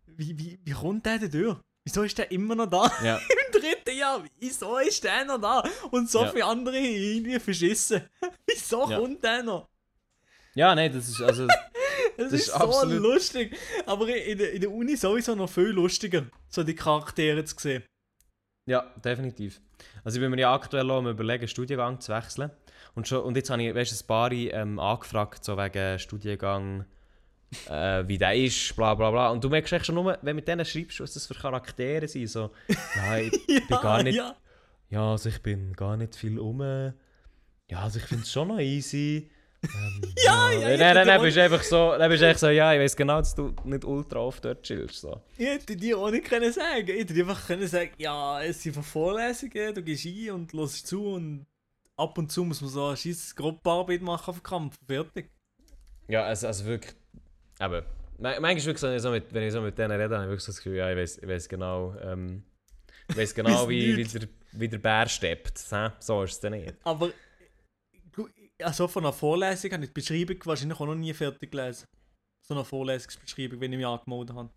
wie, wie, wie kommt der denn durch? Wieso ist der immer noch da? Ja, Im dritten Jahr, wieso ist der noch da? Und so Ja. viele andere irgendwie verschissen. wieso kommt der noch? ja nein, das ist also. Das, Das ist, so absolut- lustig. Aber in der, in der Uni sowieso noch viel lustiger, so die Charaktere zu sehen. Ja, definitiv. Also ich bin mir ja aktuell auch am überlegen, Studiengang zu wechseln. Und, schon, und jetzt habe ich weißt, du, ein paar ähm, angefragt, so wegen Studiengang, äh, wie der ist, bla bla bla. Und du merkst echt schon nur, wenn du mit denen schreibst, was das für Charaktere sind. So, ja, ich bin gar nicht, ja. ja. also ich bin gar nicht viel um. Ja, also ich finde es schon noch easy. Ähm, Ja, ja, Nein, ja, nein, nein, die dann bist du einfach so, dann bist du echt so, ja, ich weiß genau, dass du nicht ultra oft dort chillst. So. Ich hätte dir auch nicht können sagen. Ich hätte dir einfach können sagen, ja, es sind Vorlesungen, du gehst ein und hörst zu und ab und zu muss man so eine scheiß Gruppenarbeit machen auf den Kampf. Fertig. Ja, also, also wirklich. Aber man- manchmal wirklich wenn ich so mit, wenn ich so mit denen rede, habe ich wirklich so das Gefühl, ja, ich weiß, ich weiß genau, ähm, ich weiß genau, wie, wie, der, wie der Bär steppt. So ist es dann nicht. Aber also von einer Vorlesung habe ich die Beschreibung wahrscheinlich auch noch nie fertig gelesen. So eine Vorlesungsbeschreibung, wenn ich mich angemeldet habe.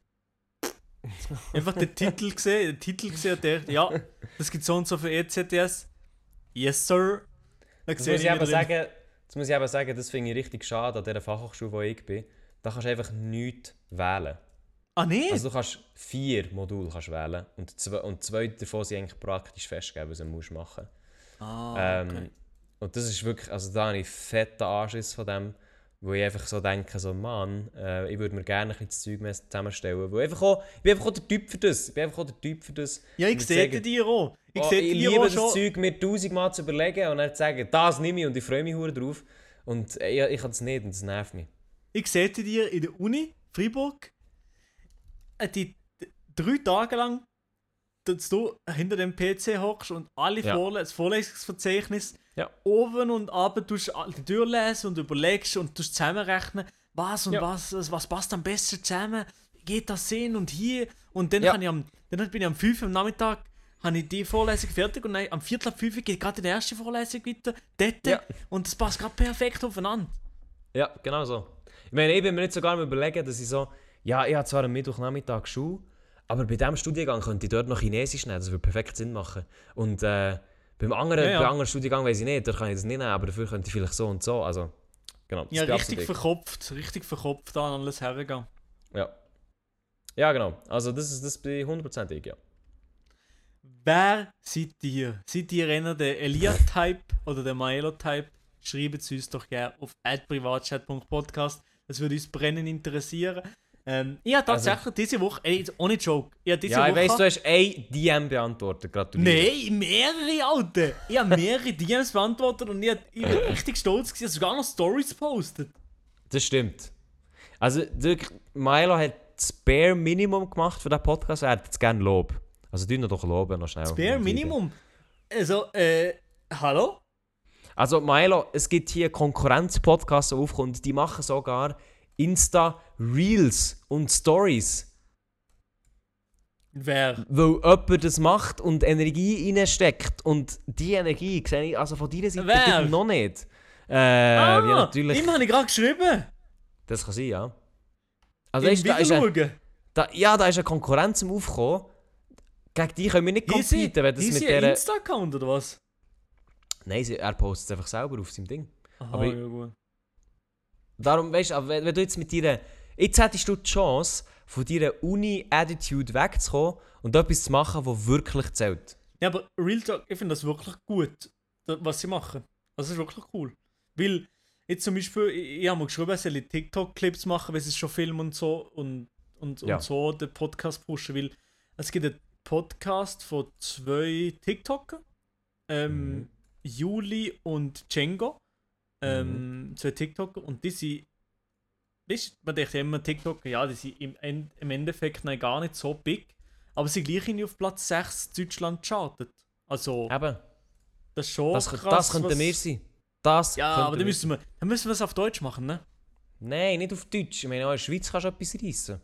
Einfach den Titel gesehen, den Titel gesehen und dachte, ja, das gibt so und so für ECTS. Yes, sir. Dann Das muss, ich aber sagen, das muss ich aber sagen, das finde ich richtig schade an dieser Fachhochschule, wo ich bin. Da kannst du einfach nichts wählen. Ah, nee? Also du kannst vier Module kannst wählen und zwei, und zwei davon sind eigentlich praktisch festgegeben, was du musst machen ah, ähm, okay. Und das ist wirklich, also da habe ich fetten Anschiss von dem, wo ich einfach so denke, so Mann, äh, ich würde mir gerne ein bisschen das Zeug mehr zusammenstellen. Wo einfach auch, ich bin einfach auch der Typ für das. Ich bin einfach auch der Typ für das. Ja, ich sehe dir auch. Ich oh, ich dir liebe auch das schon. Zeug mir tausendmal zu überlegen und dann zu sagen, das nehme ich und ich freue mich drauf. Und äh, ich, ich kann das nicht und das nervt mich. Ich sehe dir in der Uni, Freiburg, äh, die drei Tage lang, dass du hinter dem PC hockst und alle Ja. Vorle das Vorlesungsverzeichnis Ja. oben und ab tust die durchlesen und überlegst und tust zusammenrechnen, was und Ja. was, was passt am besten zusammen, geht das Sinn und hier. Und dann, Ja. ich am, dann bin ich am 5 Uhr am Nachmittag habe ich die Vorlesung fertig und dann am Viertel ab 5 Uhr geht gerade die erste Vorlesung weiter, dort, Ja. und das passt gerade perfekt aufeinander. Ja, genau so. Ich meine, ich bin mir nicht sogar überlegen, dass ich so, ja, ich habe zwar am Mittwochnachmittag Schule, aber bei diesem Studiengang könnte ich dort noch Chinesisch nehmen, das würde perfekt Sinn machen. Und äh, beim anderen, Ja, ja. beim anderen Studiengang weiß ich nicht, da kann ich das nicht nehmen, aber dafür könnte ich vielleicht so und so, also, genau. Ja, richtig ich. verkopft, richtig verkopft an alles hergehen. Ja. Ja, genau. Also das ist das bin ich hundertprozentig, ja. Wer seid ihr? Seid ihr einer der Elia-Type oder der Maelo-Type? Schreibt es uns doch gerne auf privatchat.podcast. Das würde uns brennend interessieren. Ähm, ich habe tatsächlich diese Woche, ey, ohne Joke, ich diese Also ja, ich Woche... weiss, du hast ein DM beantwortet, gratuliere. Nein, mehrere, Alter! Ich habe mehrere DMs beantwortet und ich, ich bin richtig stolz gewesen, ich habe sogar noch Stories gepostet. Das stimmt. Also, wirklich, Milo hat das Bare Minimum gemacht für diesen Podcast, er hat jetzt gerne Lob. Also, du doch loben, noch schnell. Bare Minimum. Also, äh, hallo? Also, Milo, es gibt hier Konkurrenz-Podcasts, die aufkommen, die machen sogar Insta-Reels und Stories. Wer? Weil jemand das macht und Energie reinsteckt. Und die Energie sehe ich also von deiner Seite Wer? noch nicht. Äh, ah, ja, natürlich. ihm habe ich gerade geschrieben. Das kann sein, ja. Also, weißt, da ist ein, da, ja, da ist eine Konkurrenz im Aufkommen. Gegen die können wir nicht competen, wenn das ist mit der... Insta-Account oder was? Nein, sie- er postet es einfach selber auf seinem Ding. Aha, Aber ich- ja gut. Darum, weißt du, aber wenn, wenn du jetzt mit deiner. Jetzt hättest du die Chance, von deiner Uni-Attitude wegzukommen und etwas zu machen, was wirklich zählt. Ja, aber Real Talk, ich finde das wirklich gut, was sie machen. Das ist wirklich cool. Weil, jetzt zum Beispiel, ich, ich habe mir geschrieben, ich soll TikTok-Clips machen, weil es ist schon Film und so und, und, Ja. und so den Podcast pushen, weil es gibt einen Podcast von zwei TikTokern, ähm, Mhm. Juli und Django, ähm, zwei TikToker und die sind, weißt du, man denkt immer TikToker, ja, die sind im, End, im Endeffekt nein, gar nicht so big, aber sie sind gleich irgendwie auf Platz 6 Deutschland chartet. Also, Eben, das ist schon das, krass. das könnte was- mehr sein. Das Ja, aber dann müssen wir, dann müssen wir es auf Deutsch machen, ne? Nein, nicht auf Deutsch. Ich meine, in der Schweiz kannst du etwas reissen.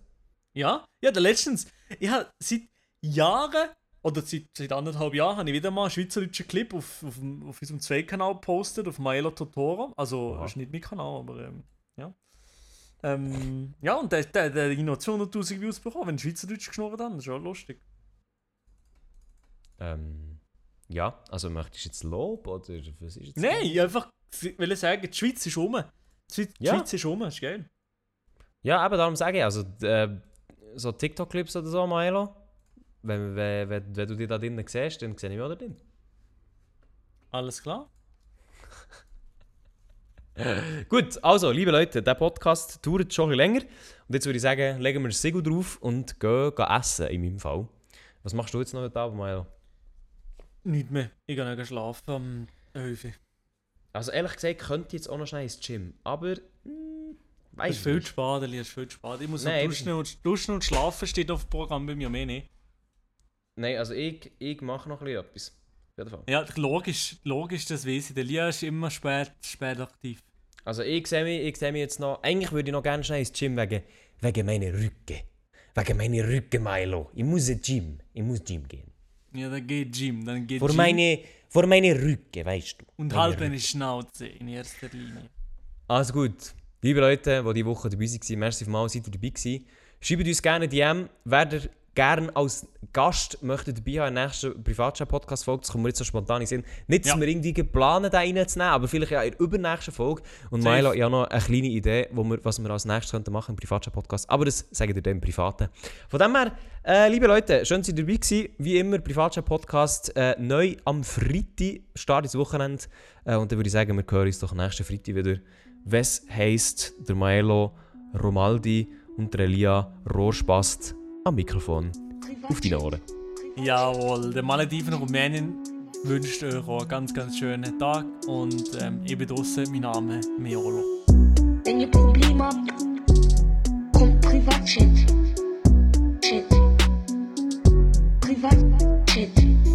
Ja? Ja, der letztens, ich habe seit Jahren, oder seit, seit anderthalb Jahren, habe ich wieder mal einen schweizerdeutschen Clip auf, auf, auf unserem Zweitkanal gepostet, auf Maelo Totoro. Also, das ist nicht mein Kanal, aber ähm, ja. Ähm, ja, und der, der, der hat noch 200.000 Views bekommen, wenn ich Schweizerdeutsch geschnurrt haben. Das ist schon lustig. Ähm, ja, also möchtest du jetzt Lob oder was ist jetzt? Nein, ich einfach will sagen, die Schweiz ist rum. Die Schweiz, die Ja. Schweiz ist rum, ist geil. Ja, eben darum sage ich, also äh, so TikTok-Clips oder so, Milo, wenn, wenn, wenn, wenn du die da drinnen siehst, dann sehe ich mich auch da drin. Alles klar? Gut, also, liebe Leute, der Podcast dauert schon länger. Und jetzt würde ich sagen, legen wir ein Segel drauf und gehen, gehen essen, in meinem Fall. Was machst du jetzt noch heute Abend, Milo? Nicht mehr. Ich gehe noch schlafen am 11. Also ehrlich gesagt, könnte ich jetzt auch noch schnell ins Gym, aber... Hm, Es weiß ist viel nicht. zu spät, es ist viel zu spät. Ich muss noch Nein, duschen und, duschen und schlafen, steht auf dem Programm bei mir mehr nicht. Nein, also ich, ich mache noch ein bisschen etwas. Auf jeden Fall. Ja, logisch, logisch, das weiß ich. Der Lia ist immer spät, spät aktiv. Also ich sehe mich, ich sehe mich jetzt noch... Eigentlich würde ich noch gerne schnell ins Gym wegen, wegen meiner Rücken. Wegen meiner Rücken, Milo. Ich muss ins Gym. Ich muss Gym gehen. Ja, dann geht Gym, dann geht Vor Gym meine, vor meine Rücken, weißt du. und Meine halt deine Schnauze in erster Linie. Also gut. Liebe Leute, die diese Woche dabei waren, merci vielmals, seid ihr dabei gewesen. Schreibt uns gerne DM, wer ihr gerne als Gast möchte dabei haben in der nächsten Privatchat-Podcast-Folge. Das kommt mir jetzt so spontan in Sinn. Nicht, dass Ja. wir irgendwie planen, da reinzunehmen, aber vielleicht ja in der übernächsten Folge. Und Safe. Milo, ich habe noch eine kleine Idee, wo wir, was wir als nächstes könnten machen im Privatchat-Podcast. Aber das sagen ihr dann im Privaten. Von dem her, äh, liebe Leute, schön, dass ihr dabei gewesen. Wie immer, Privatchat-Podcast äh, neu am Freitag, Start ins Wochenende. Äh, und dann würde ich sagen, wir hören uns doch nächsten Freitag wieder. Was heisst der Maelo Romaldi und der Elia Rohrspast am Mikrofon auf deine Ohren. Jawohl, der Malediven Rumänien wünscht euch auch einen ganz, ganz schönen Tag und ähm, ich bin draussen, mein Name ist Meolo. Wenn ihr Probleme habt, kommt Privatchat. Chat. Privatchat.